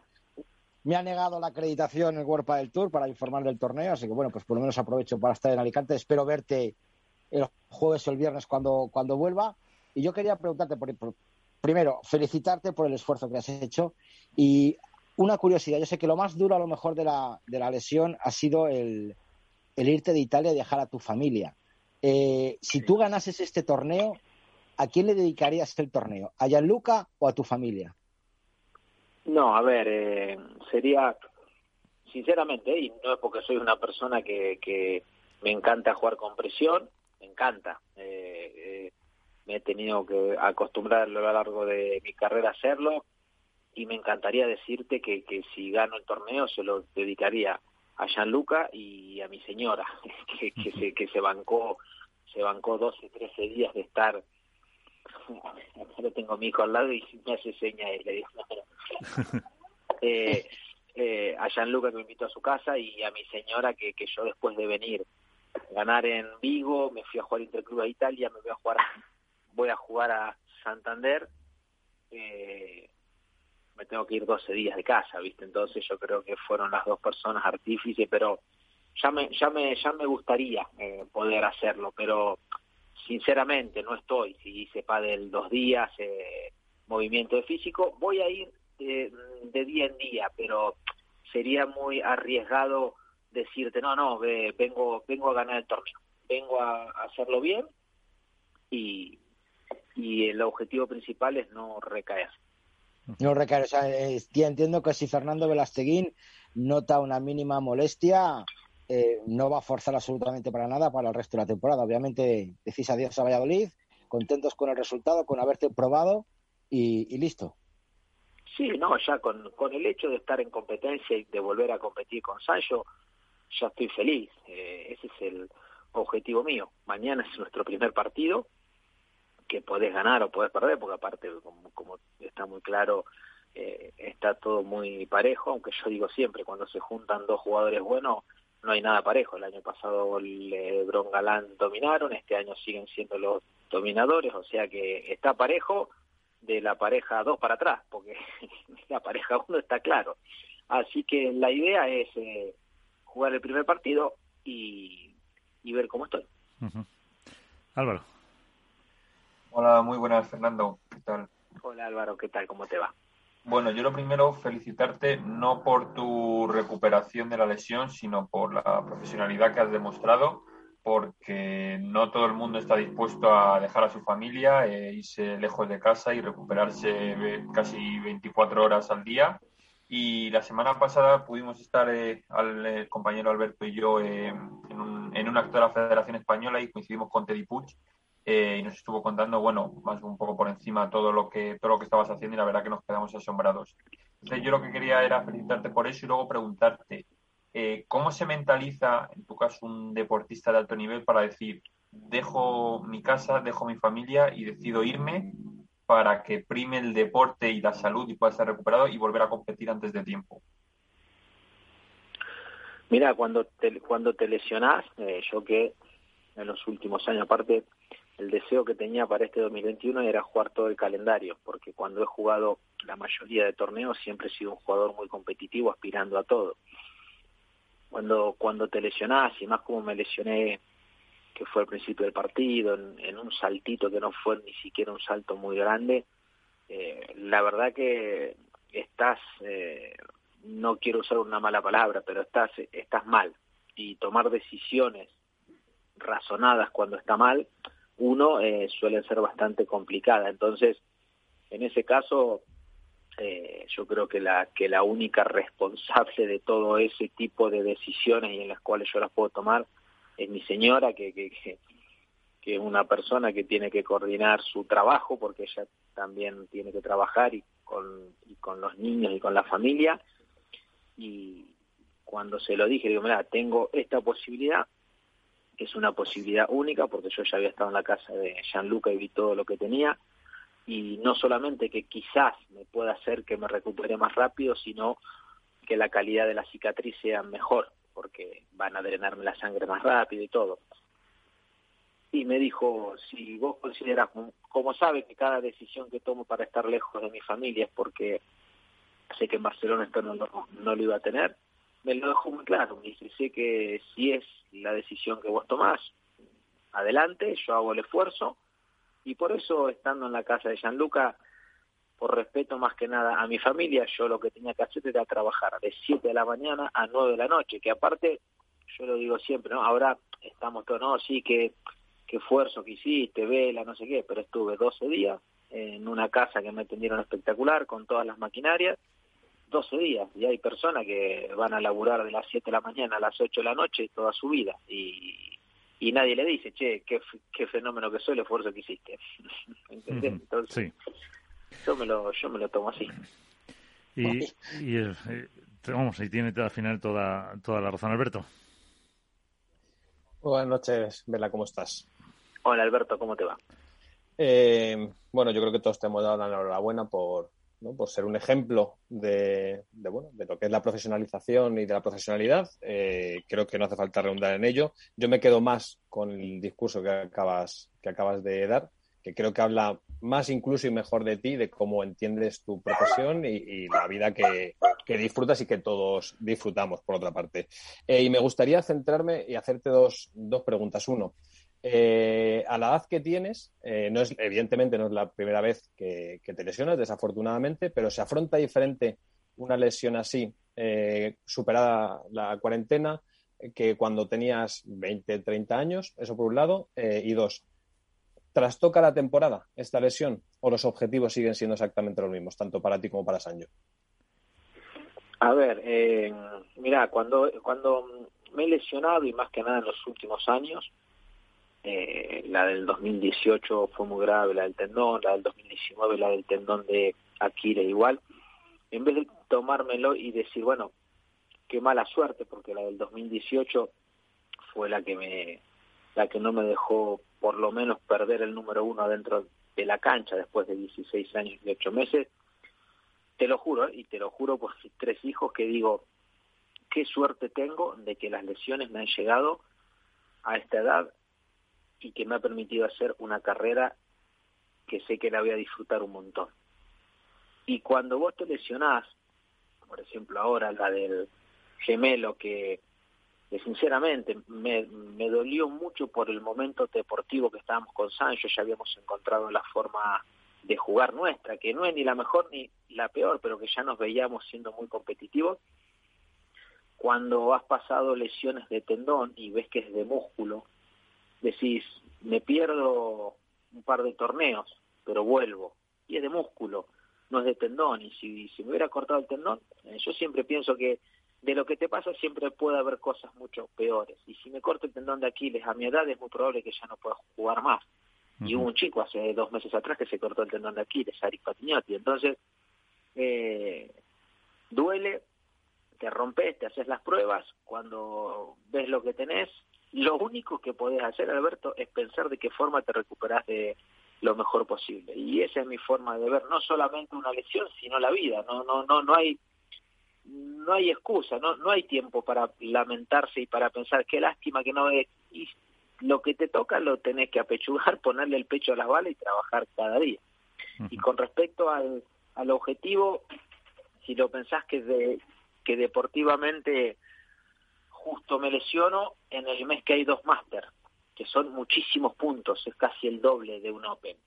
me ha negado la acreditación el World del Tour para informar del torneo, así que, bueno, pues por lo menos aprovecho para estar en Alicante, espero verte el jueves o el viernes cuando, cuando vuelva, y yo quería preguntarte, por, por- primero, felicitarte por el esfuerzo que has hecho, y una curiosidad, yo sé que lo más duro a lo mejor de la, de la lesión ha sido el, el irte de Italia y dejar a tu familia. Eh, si tú ganases este torneo, ¿a quién le dedicarías el torneo? ¿A Gianluca o a tu familia? No, a ver, eh, sería, sinceramente, y no es porque soy una persona que, que me encanta jugar con presión, me encanta. eh, eh, me he tenido que acostumbrar a lo largo de mi carrera a hacerlo y me encantaría decirte que, que si gano el torneo se lo dedicaría a Gianluca y a mi señora, (laughs) que, que, se, que se bancó se bancó 12, 13 días de estar (laughs) Ahora tengo a mi hijo al lado y me hace seña y le digo, no. (laughs) Eh, eh, a Gianluca que me invitó a su casa y a mi señora que, que yo después de venir ganar en Vigo, me fui a jugar Interclub a Italia, me voy a jugar a- voy a jugar a Santander, eh, me tengo que ir 12 días de casa, ¿viste? Entonces yo creo que fueron las dos personas artífices, pero ya me, ya me, ya me gustaría eh, poder hacerlo, pero sinceramente no estoy. Si hice pádel dos días, eh, movimiento de físico, voy a ir de, de día en día, pero sería muy arriesgado decirte, no, no, ve- vengo, vengo a ganar el torneo, vengo a hacerlo bien y, y el objetivo principal es no recaer. No recae, o sea, ya entiendo que si Fernando Velasteguín nota una mínima molestia, eh, no va a forzar absolutamente para nada para el resto de la temporada. Obviamente decís adiós a Valladolid, contentos con el resultado, con haberte probado y, y listo. Sí, no, ya con, con el hecho de estar en competencia y de volver a competir con Sancho, ya estoy feliz. Eh, ese es el objetivo mío. Mañana es nuestro primer partido, que podés ganar o podés perder, porque aparte, como, como está muy claro, eh, está todo muy parejo, aunque yo digo siempre, cuando se juntan dos jugadores buenos, no hay nada parejo. El año pasado Lebron Galán dominaron, este año siguen siendo los dominadores, o sea que está parejo de la pareja 2 para atrás, porque (laughs) la pareja 1 está claro. Así que la idea es eh, jugar el primer partido y, y ver cómo estoy. Álvaro. Hola, muy buenas, Fernando. ¿Qué tal? Hola Álvaro, ¿qué tal? ¿Cómo te va? Bueno, yo lo primero felicitarte no por tu recuperación de la lesión, sino por la profesionalidad que has demostrado, porque no todo el mundo está dispuesto a dejar a su familia, e irse lejos de casa y recuperarse eh, casi 24 horas al día. Y la semana pasada pudimos estar, eh, al eh, compañero Alberto y yo, eh, en, un, en un acto de la Federación Española y coincidimos con Teddy Puig eh, y nos estuvo contando, bueno, más un poco por encima todo lo que todo lo que estabas haciendo y la verdad que nos quedamos asombrados. Entonces yo lo que quería era felicitarte por eso y luego preguntarte eh, cómo se mentaliza, en tu caso, un deportista de alto nivel para decir dejo mi casa, dejo mi familia y decido irme para que prime el deporte y la salud y pueda estar recuperado y volver a competir antes de tiempo. Mira, cuando te, cuando te lesionás, eh, yo que en los últimos años, aparte, el deseo que tenía para este 2021 era jugar todo el calendario, porque cuando he jugado la mayoría de torneos siempre he sido un jugador muy competitivo, aspirando a todo. Cuando, cuando te lesionás, y más como me lesioné, que fue al principio del partido, en, un saltito que no fue ni siquiera un salto muy grande, eh, la verdad que estás, eh, no quiero usar una mala palabra, pero estás, estás mal. Y tomar decisiones razonadas cuando está mal, uno eh, suele ser bastante complicada. Entonces, en ese caso, eh, yo creo que la que la única responsable de todo ese tipo de decisiones y en las cuales yo las puedo tomar es mi señora, que, que, que, que es una persona que tiene que coordinar su trabajo, porque ella también tiene que trabajar y con, y con los niños y con la familia. Y cuando se lo dije, digo, mira, tengo esta posibilidad, que es una posibilidad única, porque yo ya había estado en la casa de Gianluca y vi todo lo que tenía. y no solamente que quizás me pueda hacer que me recupere más rápido, sino que la calidad de la cicatriz sea mejor, porque van a drenarme la sangre más rápido y todo. Y me dijo, si vos consideras, como sabe que cada decisión que tomo para estar lejos de mi familia es porque sé que en Barcelona esto no, no, no lo iba a tener, me lo dejó muy claro. Me dice, sé que si es la decisión que vos tomás, adelante, yo hago el esfuerzo. Y por eso, estando en la casa de Gianluca, por respeto más que nada a mi familia, yo lo que tenía que hacer era trabajar de 7 de la mañana a 9 de la noche, que aparte, yo lo digo siempre, ¿no? Ahora estamos todos, no, sí, que, que esfuerzo que hiciste, vela, no sé qué, pero estuve 12 días en una casa que me atendieron espectacular, con todas las maquinarias, 12 días, y hay personas que van a laburar de las 7 de la mañana a las 8 de la noche toda su vida, y, y nadie le dice, che, qué, qué fenómeno que soy el esfuerzo que hiciste. (laughs) ¿Entendés? Entonces, yo me lo, yo me lo tomo así. Y, y eh, vamos, y tiene al final toda, toda la razón, Alberto. Buenas noches, Vela, ¿cómo estás? Hola, Alberto, ¿cómo te va? Eh, bueno, yo creo que todos te hemos dado la enhorabuena por, ¿no? por ser un ejemplo de, de, bueno, de lo que es la profesionalización y de la profesionalidad. Eh, creo que no hace falta redundar en ello. Yo me quedo más con el discurso que acabas, que acabas de dar, que creo que habla más incluso y mejor de ti, de cómo entiendes tu profesión y, la vida que, que, disfrutas y que todos disfrutamos, por otra parte. Eh, y me gustaría centrarme y hacerte dos, dos preguntas. Uno, eh, a la edad que tienes, eh, no es, evidentemente no es la primera vez que, te lesionas, desafortunadamente, pero se afronta diferente una lesión así, eh, superada la cuarentena, que cuando tenías 20, 30 años, eso por un lado, eh, y dos, ¿trastoca la temporada esta lesión o los objetivos siguen siendo exactamente los mismos, tanto para ti como para Sancho? A ver, eh, mira, cuando, cuando me he lesionado y más que nada en los últimos años, eh, la del 2018 fue muy grave, la del tendón, la del 2019, la del tendón de Akira igual. En vez de tomármelo y decir, bueno, qué mala suerte, porque la del 2018 fue la que me la que no me dejó por lo menos perder el número uno dentro de la cancha después de 16 años y 8 meses. Te lo juro, y te lo juro por mis tres hijos que digo, qué suerte tengo de que las lesiones me han llegado a esta edad y que me ha permitido hacer una carrera que sé que la voy a disfrutar un montón. Y cuando vos te lesionás, por ejemplo ahora la del gemelo que, sinceramente me, me, dolió mucho por el momento deportivo que estábamos con Sancho, ya habíamos encontrado la forma de jugar nuestra, que no es ni la mejor ni la peor, pero que ya nos veíamos siendo muy competitivos. Cuando has pasado lesiones de tendón y ves que es de músculo, decís, me pierdo un par de torneos, pero vuelvo. Y es de músculo, no es de tendón. Y si, si me hubiera cortado el tendón, eh, yo siempre pienso que de lo que te pasa siempre puede haber cosas mucho peores. Y si me corto el tendón de Aquiles a mi edad, es muy probable que ya no pueda jugar más. Uh -huh. Y hubo un chico hace dos meses atrás que se cortó el tendón de Aquiles, Aris Patiñotti. Entonces, eh, duele, te rompes, te haces las pruebas, cuando ves lo que tenés, lo único que podés hacer, Alberto, es pensar de qué forma te recuperás de lo mejor posible. Y esa es mi forma de ver no solamente una lesión, sino la vida. No, no, no, no hay, no hay excusa, no, no hay tiempo para lamentarse y para pensar qué lástima que no es. Y lo que te toca lo tenés que apechugar, (laughs) ponerle el pecho a las balas y trabajar cada día. Uh -huh. Y con respecto al, al objetivo, si lo pensás que de, que deportivamente justo me lesiono en el mes que hay dos máster, que son muchísimos puntos, es casi el doble de un Open.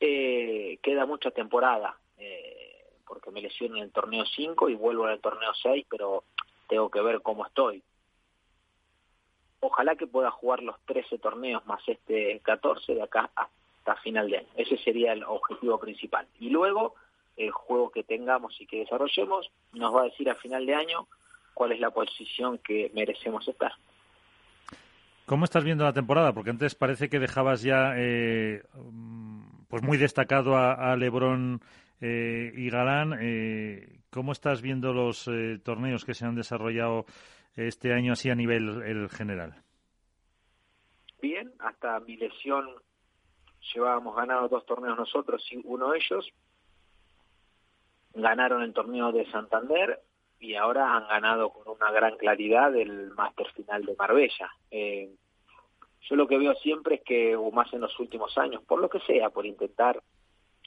Eh, queda mucha temporada, eh, porque me lesiono en el torneo 5 y vuelvo el torneo 6, pero tengo que ver cómo estoy. Ojalá que pueda jugar los 13 torneos más este 14 de acá hasta final de año. Ese sería el objetivo principal. Y luego, el juego que tengamos y que desarrollemos nos va a decir a final de año cuál es la posición que merecemos estar. ¿Cómo estás viendo la temporada? Porque antes parece que dejabas ya eh, pues muy destacado a, a Lebron eh, y Galán. Eh, ¿Cómo estás viendo los eh, torneos que se han desarrollado este año así a nivel el general? Bien, hasta mi lesión llevábamos ganados dos torneos nosotros y uno ellos. Ganaron el torneo de Santander y ahora han ganado con una gran claridad el máster final de Marbella. Eh, yo lo que veo siempre es que, o más en los últimos años, por lo que sea, por intentar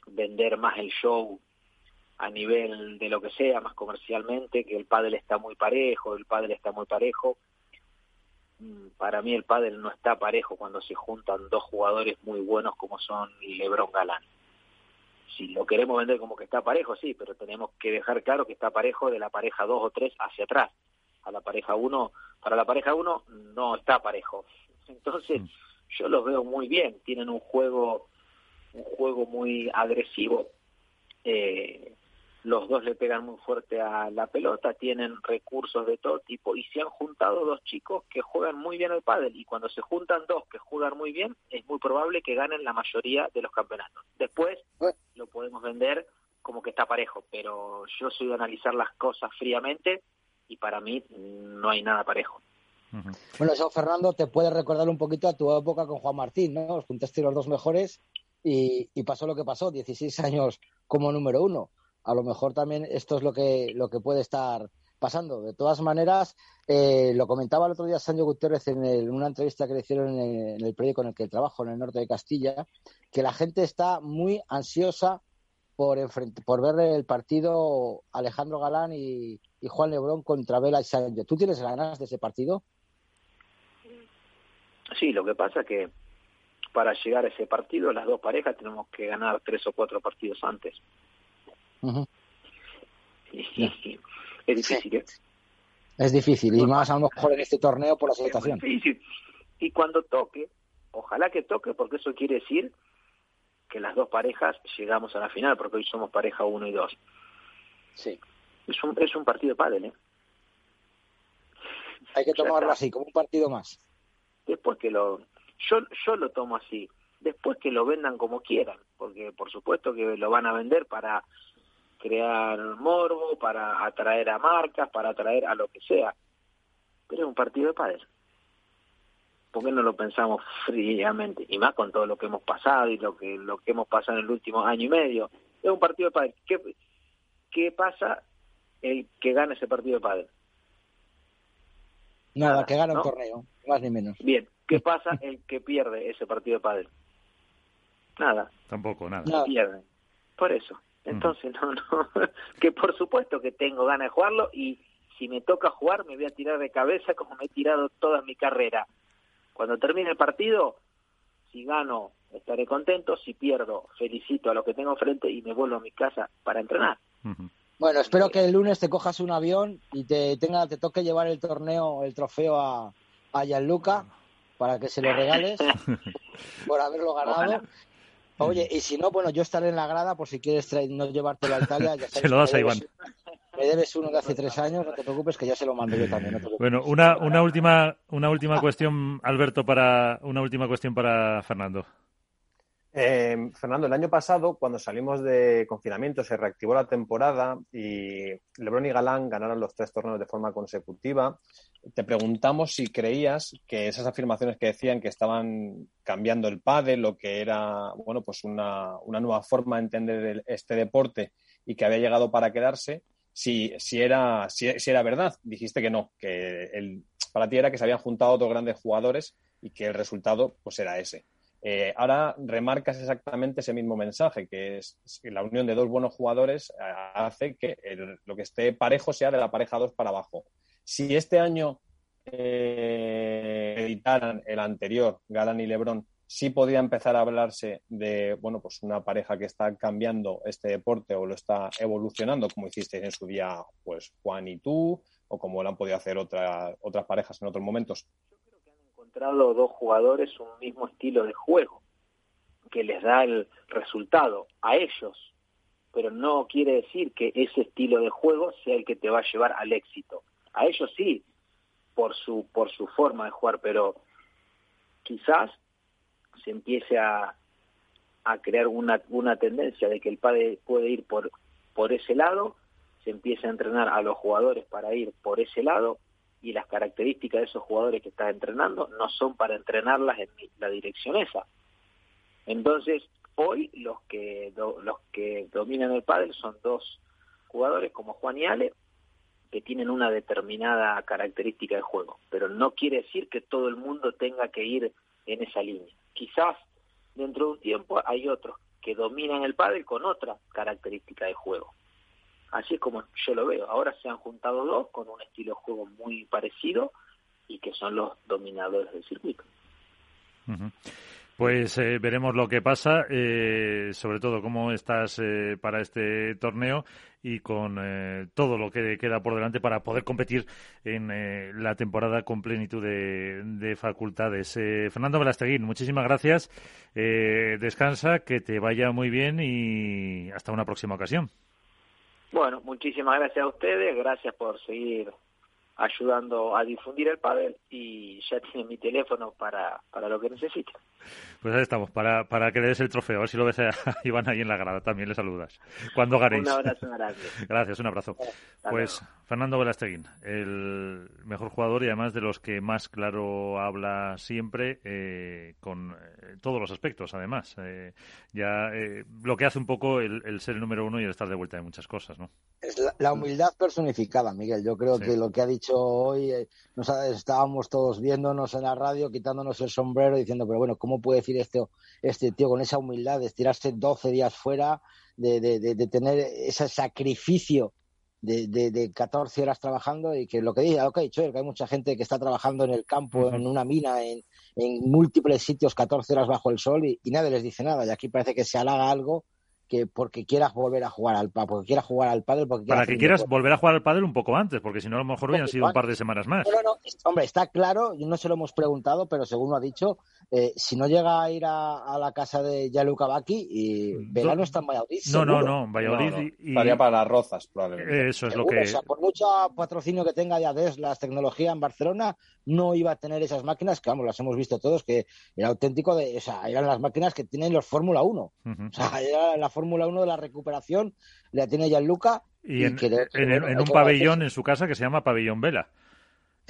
vender más el show a nivel de lo que sea, más comercialmente, que el pádel está muy parejo, el pádel está muy parejo. Mm, para mí el pádel no está parejo cuando se juntan dos jugadores muy buenos como son LeBron Galán. Si lo queremos vender como que está parejo, sí, pero tenemos que dejar claro que está parejo de la pareja 2 o 3 hacia atrás. A la pareja 1, para la pareja 1 no está parejo. Entonces, yo los veo muy bien, tienen un juego un juego muy agresivo. Eh, los dos le pegan muy fuerte a la pelota, tienen recursos de todo tipo y se han juntado dos chicos que juegan muy bien al pádel y cuando se juntan dos que juegan muy bien es muy probable que ganen la mayoría de los campeonatos. Después lo podemos vender como que está parejo, pero yo soy de analizar las cosas fríamente y para mí no hay nada parejo. Bueno, eso Fernando te puede recordar un poquito a tu época con Juan Martín, ¿no? Os juntaste los dos mejores y, y pasó lo que pasó, 16 años como número uno a lo mejor también esto es lo que, lo que puede estar pasando. De todas maneras, eh, lo comentaba el otro día Sancho Gutiérrez en, una entrevista que le hicieron en el, periódico en el que trabajo, en el norte de Castilla, que la gente está muy ansiosa por, por ver el partido Alejandro Galán y, Juan Lebrón contra Vela y Sánchez. ¿Tú tienes ganas de ese partido? Sí, lo que pasa que para llegar a ese partido, las dos parejas tenemos que ganar tres o cuatro partidos antes es difícil. ¿eh? Es difícil, y más a lo mejor en este torneo por la situación. Es difícil. Y cuando toque, ojalá que toque, porque eso quiere decir que las dos parejas llegamos a la final, porque hoy somos pareja uno y dos. Sí. Es un, es un partido de pádel, ¿eh? Hay que tomarlo así, como un partido más. Después que lo... Yo, yo lo tomo así. Después que lo vendan como quieran, porque por supuesto que lo van a vender para crear morbo, para atraer a marcas, para atraer a lo que sea. Pero es un partido de padres. ¿Por qué no lo pensamos fríamente? Y más con todo lo que hemos pasado y lo que lo que hemos pasado en el último año y medio. Es un partido de padres. ¿Qué, qué pasa el que gane ese partido de padres? Nada, que gana un torneo, más ni menos. Bien, ¿qué (laughs) pasa el que pierde ese partido de padres? Nada. Tampoco, nada. nada. Pierde. Por eso. Entonces, no, no, (laughs) que por supuesto que tengo ganas de jugarlo y si me toca jugar me voy a tirar de cabeza como me he tirado toda mi carrera. Cuando termine el partido, si gano estaré contento, si pierdo felicito a lo que tengo frente y me vuelvo a mi casa para entrenar. Bueno, espero que el lunes te cojas un avión y te tenga te toque llevar el torneo, el trofeo a, a Gianluca para que se lo regales (laughs) por haberlo ganado. Oye, y si no, bueno, yo estaré en la grada por si quieres no llevártelo a Italia. Ya (laughs) se lo das a Iván. Me debes uno de hace tres años, no te preocupes, que ya se lo mando yo también. bueno, una, una última, una última cuestión, Alberto, para una última cuestión para Fernando. Eh, Fernando, el año pasado, cuando salimos de confinamiento, se reactivó la temporada y Lebron y Galán ganaron los tres torneos de forma consecutiva. Te preguntamos si creías que esas afirmaciones que decían que estaban cambiando el pádel o que era bueno, pues una, nueva forma de entender este deporte y que había llegado para quedarse, si, si, era, si, era verdad. Dijiste que no, que el, para ti era que se habían juntado dos grandes jugadores y que el resultado pues era ese. Eh, ahora remarcas exactamente ese mismo mensaje, que es que la unión de dos buenos jugadores eh, hace que lo que esté parejo sea de la pareja 2 para abajo. Si este año eh, editaran el anterior, Galán y Lebron, sí podría empezar a hablarse de bueno, pues una pareja que está cambiando este deporte o lo está evolucionando, como hicisteis en su día, pues Juan y tú, o como lo han podido hacer otras otras parejas en otros momentos encontrado dos jugadores un mismo estilo de juego que les da el resultado a ellos, pero no quiere decir que ese estilo de juego sea el que te va a llevar al éxito. A ellos sí, por su por su forma de jugar, pero quizás se empiece a, a crear una, una tendencia de que el padre puede ir por, por ese lado, se empiece a entrenar a los jugadores para ir por ese lado y las características de esos jugadores que estás entrenando no son para entrenarlas en la dirección esa. Entonces, hoy los que los que dominan el pádel son dos jugadores como Juan y Ale que tienen una determinada característica de juego, pero no quiere decir que todo el mundo tenga que ir en esa línea. Quizás dentro de un tiempo hay otros que dominan el pádel con otra característica de juego. Así es como yo lo veo. Ahora se han juntado dos con un estilo de juego muy parecido y que son los dominadores del circuito. Pues eh, veremos lo que pasa, eh, sobre todo cómo estás eh, para este torneo y con todo lo que queda por delante para poder competir en la temporada con plenitud de, facultades. Fernando Velasteguín, muchísimas gracias. descansa, que te vaya muy bien y hasta una próxima ocasión. Bueno, muchísimas gracias a ustedes, gracias por seguir ayudando a difundir el pádel y ya tiene mi teléfono para, para lo que necesite. Pues ahí estamos, para, para que le des el trofeo, a ver si lo ves a (laughs) Iván ahí en la grada, también le saludas. Cuando ganéis. Un abrazo grande. (laughs) Gracias, un abrazo. pues Fernando Velasteguín, el mejor jugador y además de los que más claro habla siempre, eh, con eh, todos los aspectos, además. Eh, ya lo que hace un poco el, ser el número uno y el estar de vuelta de muchas cosas, ¿no? Es la, humildad personificada, Miguel. Yo creo que lo que ha dicho hoy, nos estábamos todos viéndonos en la radio, quitándonos el sombrero, diciendo, pero bueno, ¿cómo puede decir este, este tío con esa humildad de estirarse 12 días fuera, de, de, tener ese sacrificio de, de, 14 horas trabajando y que lo que dice, ok, que hay mucha gente que está trabajando en el campo, en una mina, en, en, múltiples sitios 14 horas bajo el sol y, y, nadie les dice nada. Y aquí parece que se halaga algo que porque quieras volver a jugar al porque quieras jugar al pádel, porque para que quieras volver a jugar al pádel un poco antes, porque si no a lo mejor hubieran sido un par de semanas más. No, no, hombre, está claro, no se lo hemos preguntado, pero según lo ha dicho, eh, si no llega a ir a, la casa de Yaluca Baki, y Verano está en Valladolid. No, no, no, Valladolid. Y, Estaría para las rozas, probablemente. Eso es lo que. O sea, por mucho patrocinio que tenga ya las tecnología en Barcelona, no iba a tener esas máquinas, que vamos, las hemos visto todos, que era auténtico, de, o sea, eran las máquinas que tienen los Fórmula 1. O sea, era la Fórmula 1 de la recuperación, la tiene Gianluca. Y, y en, en un pabellón en su casa que se llama Pabellón Vela.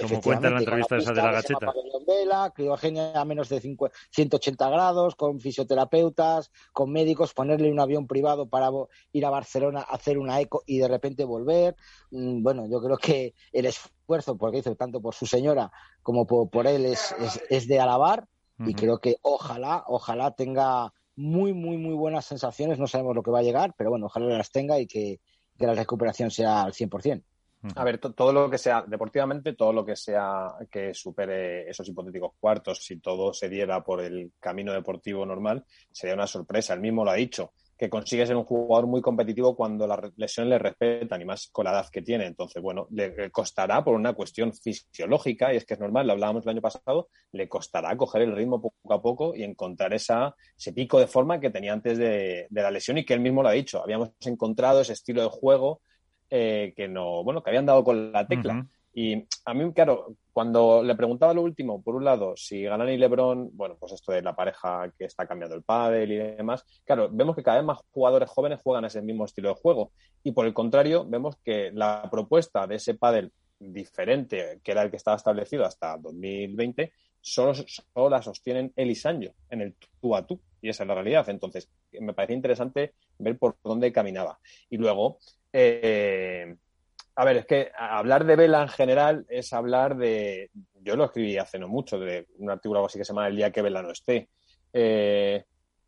Como cuenta en la entrevista esa de la gacheta. Vela, criogenia a menos de 180 grados, con fisioterapeutas, con médicos, ponerle un avión privado para ir a Barcelona a hacer una eco y de repente volver. Mm, bueno, yo creo que el esfuerzo, porque hizo tanto por su señora como por, él, es, es, de alabar. Y creo que ojalá, ojalá tenga muy, muy, muy buenas sensaciones. No sabemos lo que va a llegar, pero bueno, ojalá las tenga y que, que la recuperación sea al 100%. A ver, todo lo que sea, deportivamente, todo lo que sea que supere esos hipotéticos cuartos, si todo se diera por el camino deportivo normal, sería una sorpresa. Él mismo lo ha dicho, que consigue ser un jugador muy competitivo cuando las lesiones le respetan y más con la edad que tiene. Entonces, bueno, le costará por una cuestión fisiológica, y es que es normal, lo hablábamos el año pasado, le costará coger el ritmo poco a poco y encontrar esa, ese pico de forma que tenía antes de, de la lesión y que él mismo lo ha dicho. Habíamos encontrado ese estilo de juego eh, que no, bueno, que habían dado con la tecla. Y a mí, claro, cuando le preguntaba lo último, por un lado, si Ganan y Lebron, bueno, pues esto de la pareja que está cambiando el pádel y demás, claro, vemos que cada vez más jugadores jóvenes juegan ese mismo estilo de juego. Y por el contrario, vemos que la propuesta de ese pádel diferente, que era el que estaba establecido hasta 2020, solo, solo la sostienen él y en el tú a tú. Y esa es la realidad. Entonces, me parece interesante ver por dónde caminaba. Y luego, eh, a ver, es que hablar de Vela en general es hablar de. Yo lo escribí hace no mucho, de un artículo así que se llama El día que Vela no esté. Eh,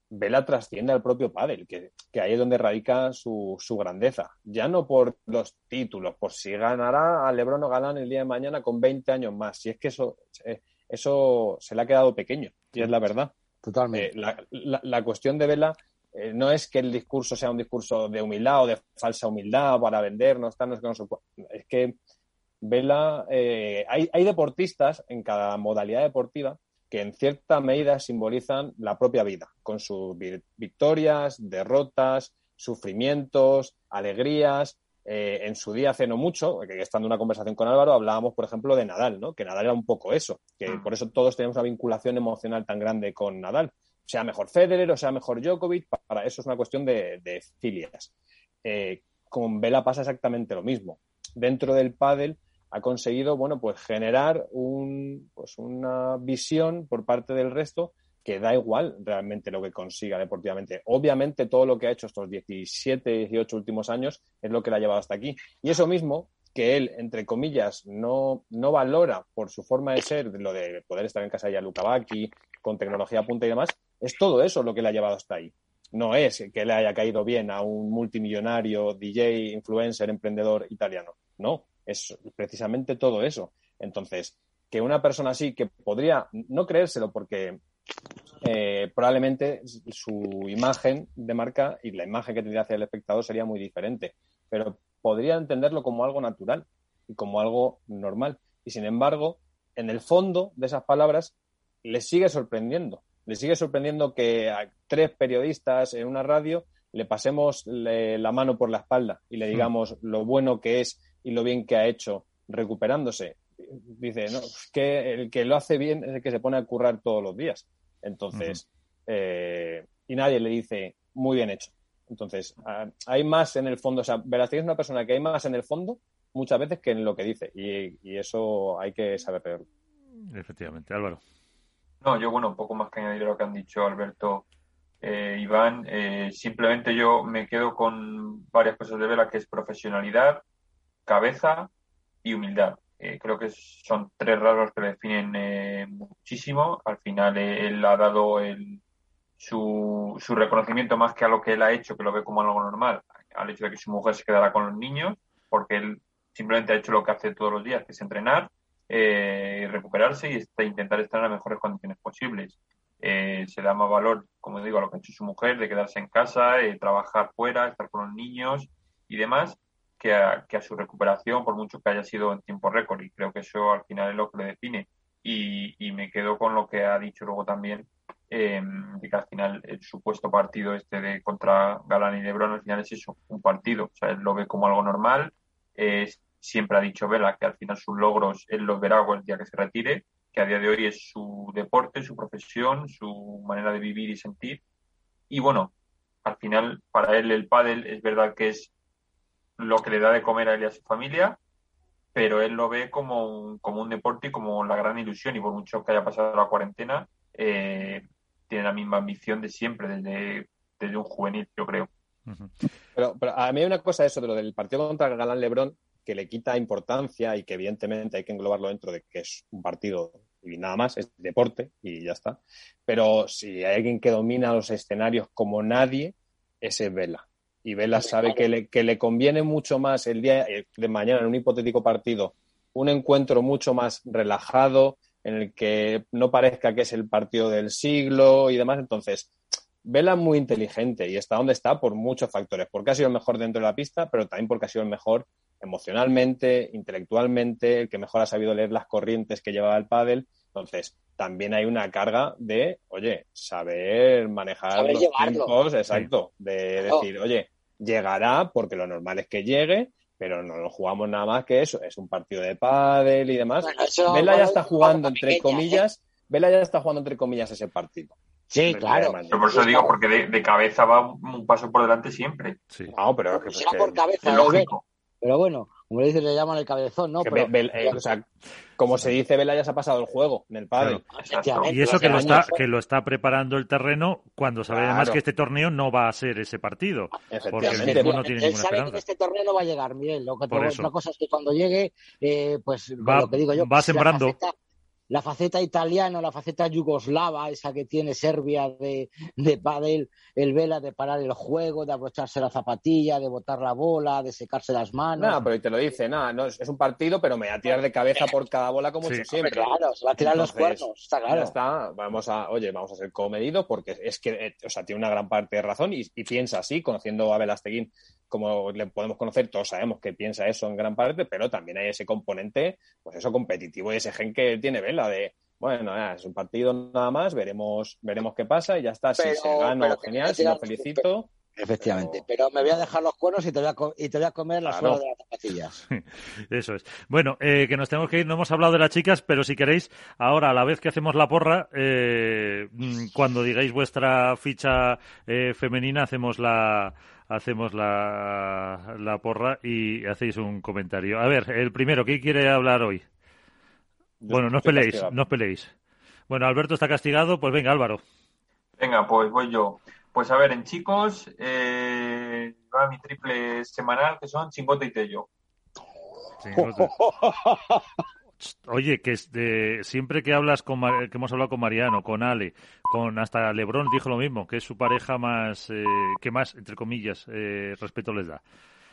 Vela trasciende al propio pádel, que, ahí es donde radica su, grandeza. Ya no por los títulos, por si ganará a Lebron o Galán el día de mañana con 20 años más. Si es que eso, eh, eso se le ha quedado pequeño, y es la verdad. Totalmente. la, cuestión de Vela eh, no es que el discurso sea un discurso de humildad o de falsa humildad para vendernos, no es que, no es que Vela, eh, hay, hay deportistas en cada modalidad deportiva que en cierta medida simbolizan la propia vida, con sus victorias, derrotas, sufrimientos, alegrías. Eh, en su día hace no mucho, que estando en una conversación con Álvaro, hablábamos, por ejemplo, de Nadal, ¿no? Que Nadal era un poco eso, que ah. por eso todos tenemos una vinculación emocional tan grande con Nadal sea mejor Federer o sea mejor Djokovic, para eso es una cuestión de, filias. Eh, con Vela pasa exactamente lo mismo. Dentro del pádel ha conseguido, bueno, pues generar un, pues una visión por parte del resto que da igual realmente lo que consiga deportivamente. Obviamente todo lo que ha hecho estos 17, 18 últimos años es lo que le ha llevado hasta aquí. Y eso mismo que él, entre comillas, no, no valora por su forma de ser, lo de poder estar en casa de Luca Bacchi, con tecnología punta y demás, es todo eso lo que le ha llevado hasta ahí. No es que le haya caído bien a un multimillonario, DJ, influencer, emprendedor italiano. No, es precisamente todo eso. Entonces, que una persona así, que podría no creérselo porque eh, probablemente su imagen de marca y la imagen que tendría hacia el espectador sería muy diferente, pero podría entenderlo como algo natural y como algo normal. Y sin embargo, en el fondo de esas palabras, le sigue sorprendiendo. Le sigue sorprendiendo que a tres periodistas en una radio le pasemos la mano por la espalda y le digamos lo bueno que es y lo bien que ha hecho recuperándose. Dice, no, que el que lo hace bien es el que se pone a currar todos los días. Entonces, eh, y nadie le dice, muy bien hecho. Entonces, hay más en el fondo. O sea, Verástegui es una persona que hay más en el fondo muchas veces que en lo que dice. Y, eso hay que saber verlo. Efectivamente, Álvaro. No, yo, bueno, un poco más que añadir lo que han dicho Alberto eh, Iván. Eh, simplemente yo me quedo con varias cosas de Vela, que es profesionalidad, cabeza y humildad. Eh, creo que son tres rasgos que le definen eh, muchísimo. Al final él ha dado el, su, su reconocimiento más que a lo que él ha hecho, que lo ve como algo normal, al hecho de que su mujer se quedará con los niños, porque él simplemente ha hecho lo que hace todos los días, que es entrenar, eh, recuperarse y este, intentar estar en las mejores condiciones posibles. Eh, se da más valor, como digo, a lo que ha hecho su mujer, de quedarse en casa, eh, trabajar fuera, estar con los niños y demás, que a, que a, su recuperación, por mucho que haya sido en tiempo récord. Y creo que eso al final es lo que le define. Y, y me quedo con lo que ha dicho luego también eh, de que al final el supuesto partido este de contra Galán y Lebron al final es eso, un partido, o sea, él lo ve como algo normal, siempre ha dicho Vela que al final sus logros él los verá el día que se retire, que a día de hoy es su deporte, su profesión, su manera de vivir y sentir, y bueno, al final para él el pádel es verdad que es lo que le da de comer a él y a su familia, pero él lo ve como un, como un deporte y como la gran ilusión. Y por mucho que haya pasado la cuarentena, eh, tiene la misma ambición de siempre, desde, desde un juvenil, yo creo. pero, a mí hay una cosa eso de lo del partido contra Galán Lebrón que le quita importancia y que evidentemente hay que englobarlo dentro de que es un partido y nada más, es deporte y ya está. Pero si hay alguien que domina los escenarios como nadie, ese es Vela. Y Vela sabe que le, que le conviene mucho más el día de mañana en un hipotético partido, un encuentro mucho más relajado, en el que no parezca que es el partido del siglo y demás. Entonces, Vela muy inteligente y está donde está por muchos factores, porque ha sido el mejor dentro de la pista, pero también porque ha sido el mejor emocionalmente, intelectualmente, el que mejor ha sabido leer las corrientes que llevaba el pádel. Entonces, también hay una carga de, oye, saber manejar los tiempos, exacto, de decir, oye, llegará porque lo normal es que llegue, pero no lo jugamos nada más que eso, es un partido de pádel y demás. Vela ya está jugando entre comillas, Vela ya está jugando entre comillas ese partido. Sí, claro. por eso digo, porque de, cabeza va un paso por delante siempre. Sí. No, pero es que, por cabeza, es lógico. Pero bueno, como le dicen, le llaman el cabezón, ¿no? Eh, o sea, como se dice, Vela ya se ha pasado el juego en el padre. Y eso que lo, está, que lo está preparando el terreno cuando sabe además que este torneo no va a ser ese partido. Porque el equipo no tiene Él sabe que este torneo no va a llegar, Miguel. Lo que otra cosa es que cuando llegue, eh, pues va, lo que digo yo, va sembrando la faceta italiana, la faceta yugoslava, esa que tiene Serbia de, de pádel, el vela de parar el juego, de abrocharse la zapatilla, de botar la bola, de secarse las manos. No, pero te lo dice, nada, no, es, un partido, pero me va a tirar de cabeza por cada bola como siempre. Claro, se va a tirar los cuernos, está claro. está, vamos a, oye, vamos a ser comedidos porque es que, eh, o sea, tiene una gran parte de razón y, y piensa así, conociendo a Velasteguín como le podemos conocer, todos sabemos que piensa eso en gran parte, pero también hay ese componente, pues eso competitivo y ese gen que tiene Vela de, bueno, es un partido nada más, veremos, veremos qué pasa y ya está. si se gana, genial, si lo felicito. Efectivamente, pero... me voy a dejar los cuernos y te voy a, y te voy a comer las claro. de las zapatillas. (laughs) Eso es. Bueno, eh, que nos tenemos que ir, no hemos hablado de las chicas, pero si queréis, ahora a la vez que hacemos la porra, eh, mm, cuando digáis vuestra ficha eh, femenina, hacemos la, hacemos la, la porra y hacéis un comentario. A ver, el primero, ¿qué quiere hablar hoy? Bueno, no os peleéis, no os peleéis. Bueno, Alberto está castigado, pues venga, Álvaro. Venga, pues voy yo. Pues a ver, en chicos, eh, va mi triple semanal, que son Chingote y Tello. Chingote. (laughs) Oye, que es de, siempre que hablas con Mar- que hemos hablado con Mariano, con Ale, con hasta Lebron dijo lo mismo, que es su pareja más eh, que más entre comillas eh, respeto les da.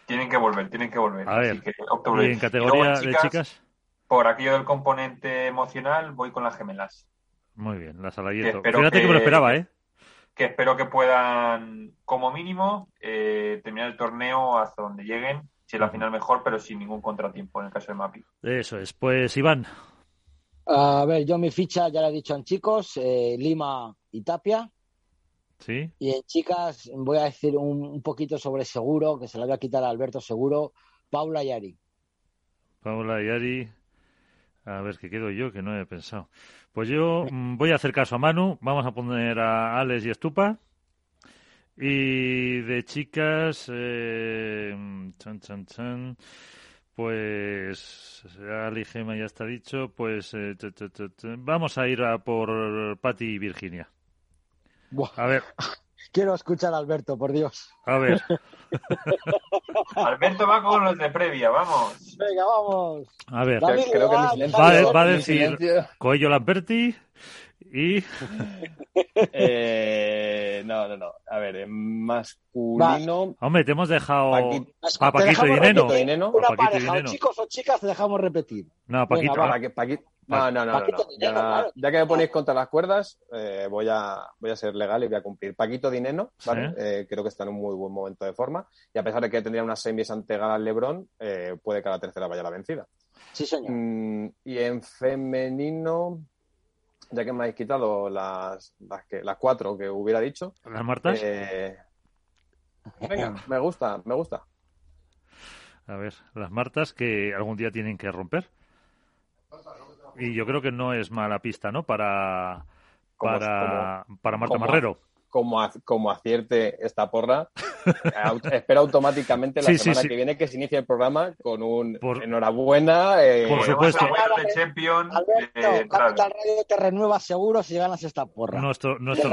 Tienen que volver, tienen que volver. A ver, Así que y en Y categoría de chicas, Por aquello del componente emocional, voy con las gemelas. muy bien, la Que Salayeto. espero Fíjate que... me lo esperaba, ¿eh? Que espero que puedan, como mínimo, eh, terminar el torneo hasta donde lleguen. Si la final mejor, pero sin ningún contratiempo en el caso de Mapi. Eso es. Pues Iván, A ver, yo mi ficha ya la he dicho en chicos, eh, Lima y Tapia. ¿sí? Y en chicas voy a decir un, un poquito sobre Seguro, que se la voy a quitar a Alberto Seguro, Paula y Ari. Paula y Ari. A ver, que quedo yo, que no he pensado. Pues yo mm, voy a hacer caso a Manu. Vamos a poner a Alex y Estupa. Y de chicas, eh, chan, chan, chan, pues Ali Gema ya está dicho. Pues eh, vamos a ir a por Patti y Virginia. Buah, A ver, (laughs) quiero escuchar a Alberto, por Dios. a ver. (laughs) Alberto va con los de previa, vamos. Venga, vamos. A ver, David, creo que silencio- va, a- va decir Coello Lamberti y Eh, (laughs) masculino. Hombre, te hemos dejado Paquito- a Paquito y Neno. Una pareja, o chicos o chicas, te dejamos repetir. No, Paquito. Venga, va. Paqui- Paqui- No, no, no, Ya, claro. ya que me ponéis contra las cuerdas, eh, voy, a, voy a ser legal y voy a cumplir. Paquito Dineno. Eh, creo que está en un muy buen momento de forma. Y a pesar de que tendría unas semis ante Galán Lebrón, eh, puede que a la tercera vaya la vencida. Sí, señor. Mm, y en femenino, ya que me habéis quitado las, las, que, las cuatro que hubiera dicho, ¿Las Martas? Eh, venga, (laughs) me gusta, me gusta. A ver, las Martas que algún día tienen que romper. Y yo creo que no es mala pista, ¿no? Para Como- para, para Marta como- Marrero. Como, como acierte esta porra, au- espero automáticamente la Sí, semana sí. que viene que se inicie el programa con un Por- enhorabuena. eh, Por supuesto. la vuelta de Champion Alberto. Capital Radio te renueva seguro si ganas esta porra. Nuestro, nuestro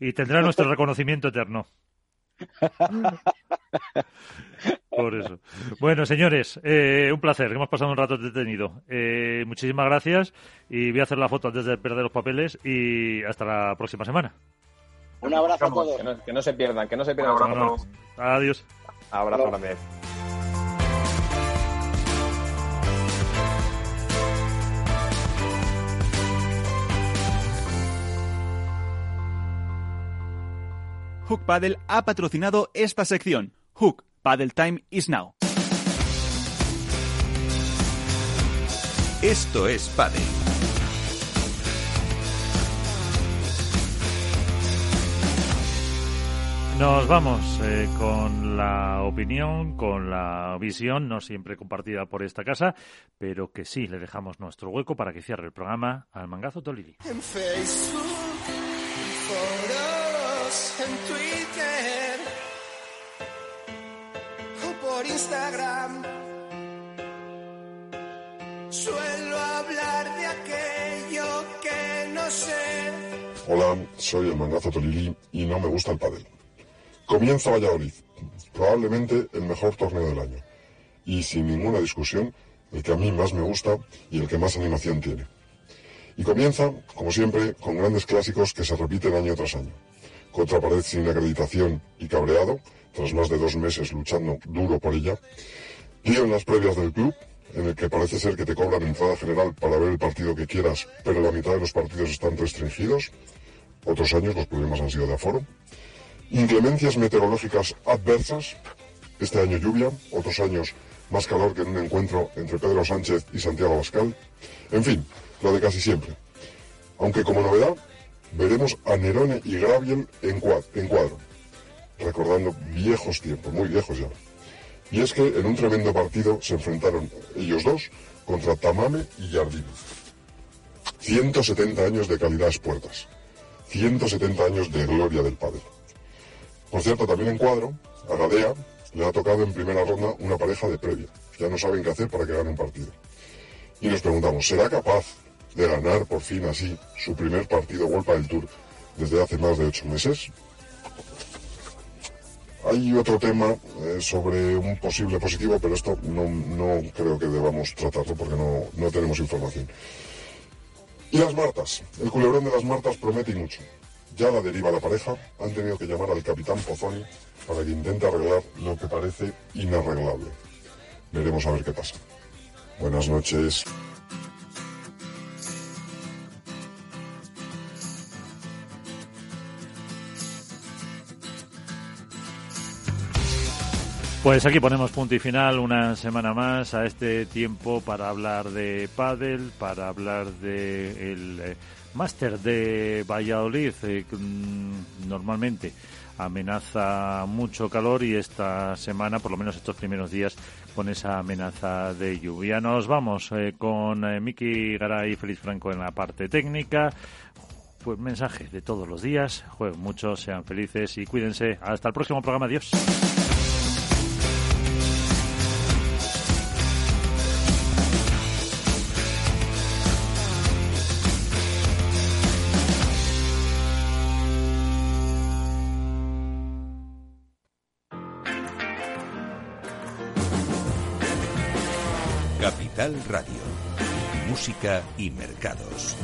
y tendrá nuestro reconocimiento eterno. Por eso. Bueno, señores, eh, un placer. Hemos pasado un rato entretenido. Eh, muchísimas gracias y voy a hacer la foto antes de perder los papeles y hasta la próxima semana. Un abrazo a todos. que, no, que no se pierdan, que no se Un pierdan. abrazo. No, no. Adiós. Abrazo grande. Hook Paddle ha patrocinado esta sección. Hook Paddle Time is now. Esto es Padel. Nos vamos eh, con la opinión, con la visión, no siempre compartida por esta casa, pero que sí le dejamos nuestro hueco para que cierre el programa al mangazo Tolili. En Facebook, Instagram. Suelo hablar de aquello que no sé. Hola, soy el mangazo Tolili y no me gusta el pádel. Comienza Valladolid, probablemente el mejor torneo del año. Y sin ninguna discusión, el que a mí más me gusta y el que más animación tiene. Y comienza, como siempre, con grandes clásicos que se repiten año tras año. Contra pared sin acreditación y cabreado, tras más de dos meses luchando duro por ella. Lío en las previas del club, en el que parece ser que te cobran entrada general para ver el partido que quieras, pero la mitad de los partidos están restringidos. Otros años los problemas han sido de aforo. Inclemencias meteorológicas adversas. Este año lluvia, otros años más calor que en un encuentro entre Pedro Sánchez y Santiago Abascal. En fin, lo de casi siempre. Aunque como novedad, veremos a Nerone y Graviel en, cuad- en cuadro. Recordando viejos tiempos, muy viejos ya. Y es que en un tremendo partido se enfrentaron ellos dos contra Tamame y Jardine. 170 años de calidad puertas. 170 años de gloria del padre. Por cierto, también en cuadro, a Gadea le ha tocado en primera ronda una pareja de previa. Ya no saben qué hacer para que gane un partido. Y nos preguntamos, ¿será capaz de ganar por fin así su primer partido Vuelta del Tour desde hace más de ocho meses. Hay otro tema eh, sobre un posible positivo, pero esto no, no creo que debamos tratarlo porque no, no tenemos información. Y las Martas. El culebrón de las Martas promete mucho. Ya la deriva la pareja. Han tenido que llamar al capitán Pozzoni para que intente arreglar lo que parece inarreglable. Veremos a ver qué pasa. Buenas noches. Pues aquí ponemos punto y final una semana más a este tiempo para hablar de pádel, para hablar de el eh, máster de Valladolid, eh, mm, normalmente amenaza mucho calor y esta semana, por lo menos estos primeros días, con esa amenaza de lluvia. Nos vamos eh, con eh, Miki Garay y Feliz Franco en la parte técnica. Pues mensaje de todos los días. Jueguen mucho, sean felices y cuídense. Hasta el próximo programa. Adiós. Y mercados.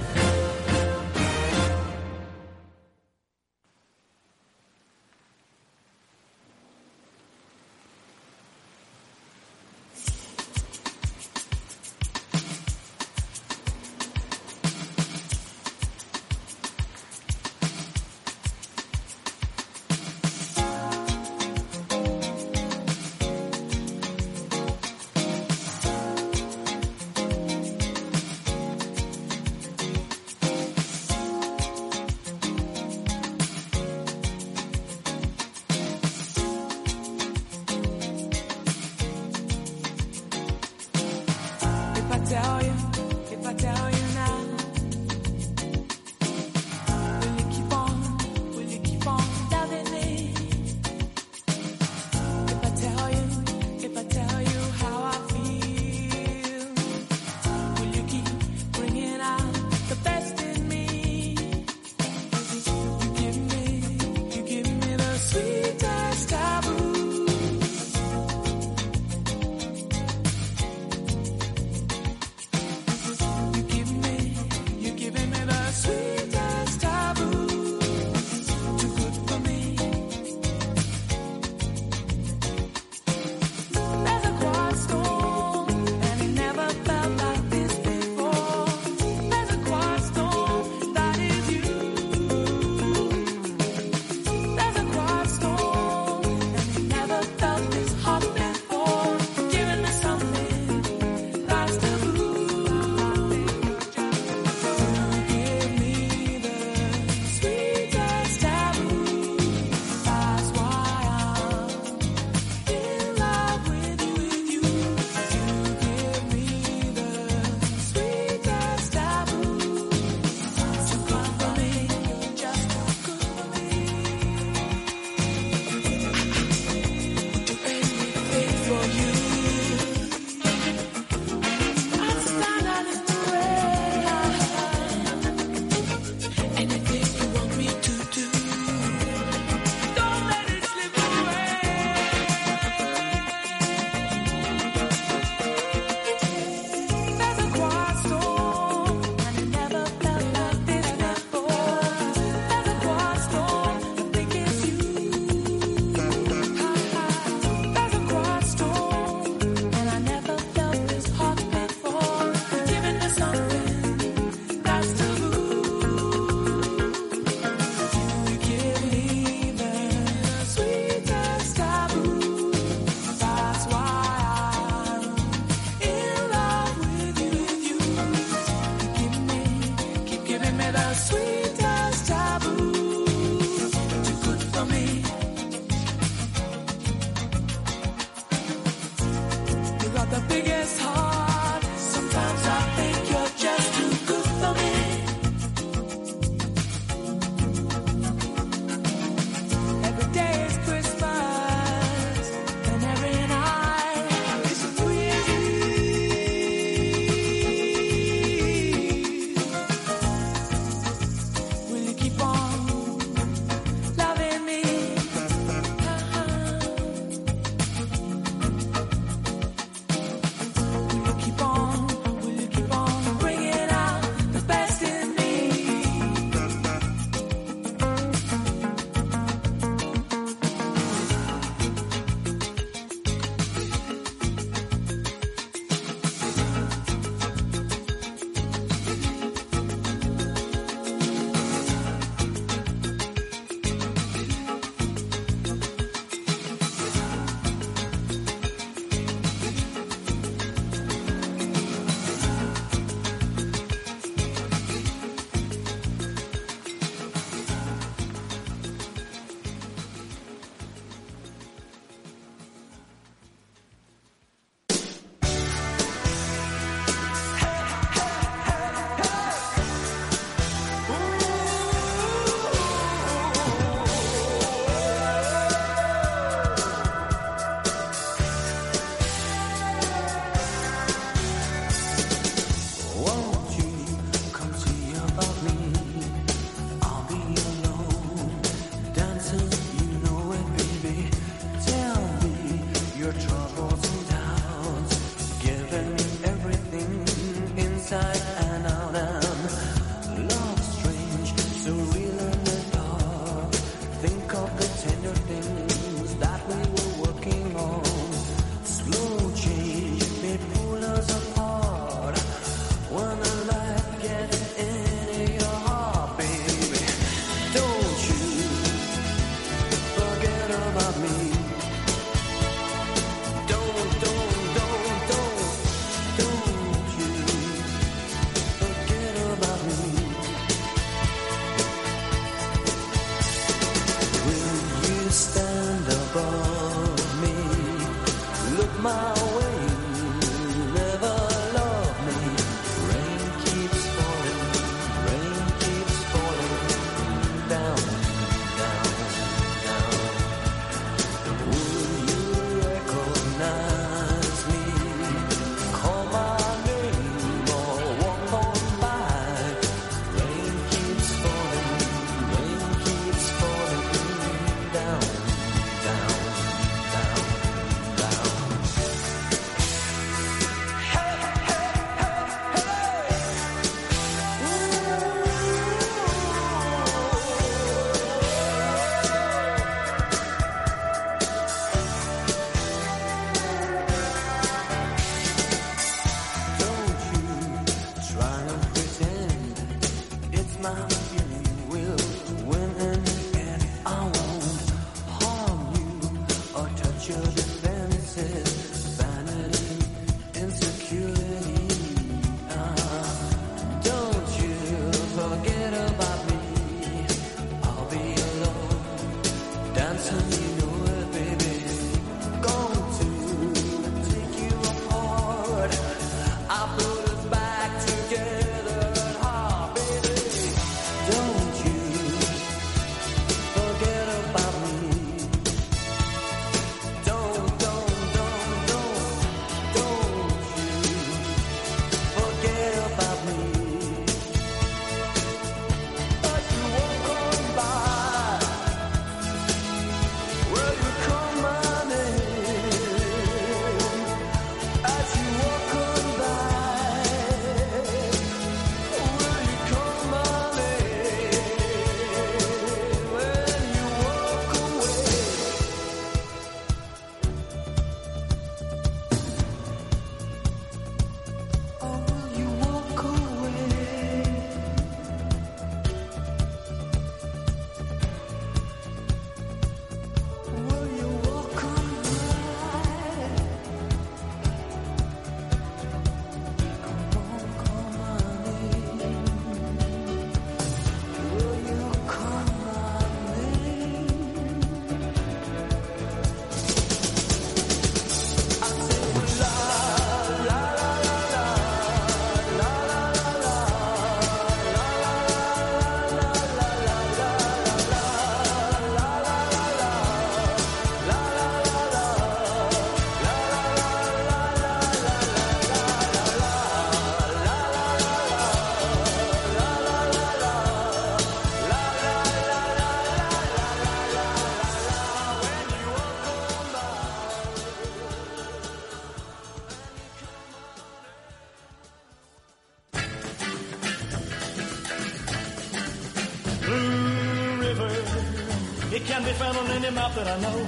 That I know,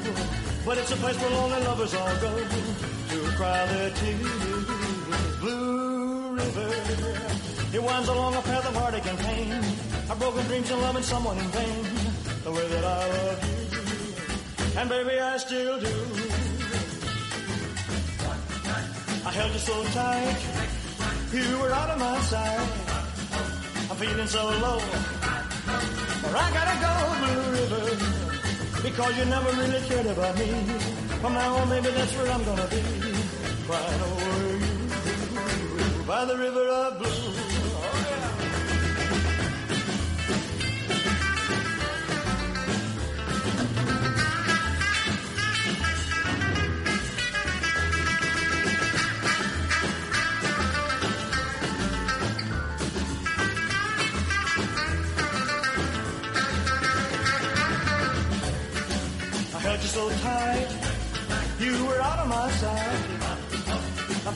but it's a place where lonely lovers all go to cry their tears. Blue River. It winds along a path of heartache and pain. I've broken dreams and loving someone in vain, the way that I love you, and baby I still do. I held you so tight, you were out of my sight. I'm feeling so low. Or I gotta go, because you never really cared about me. From now on, maybe that's where I'm gonna be, crying over you by the river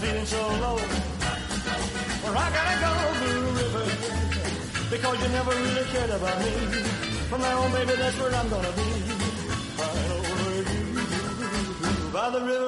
Feeling so low. Where I gotta go, Blue River, because you never really cared about me. From now on, baby, that's where I'm gonna be. Right over you, by the river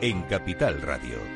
en Capital Radio.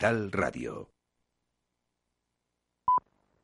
Capital Radio.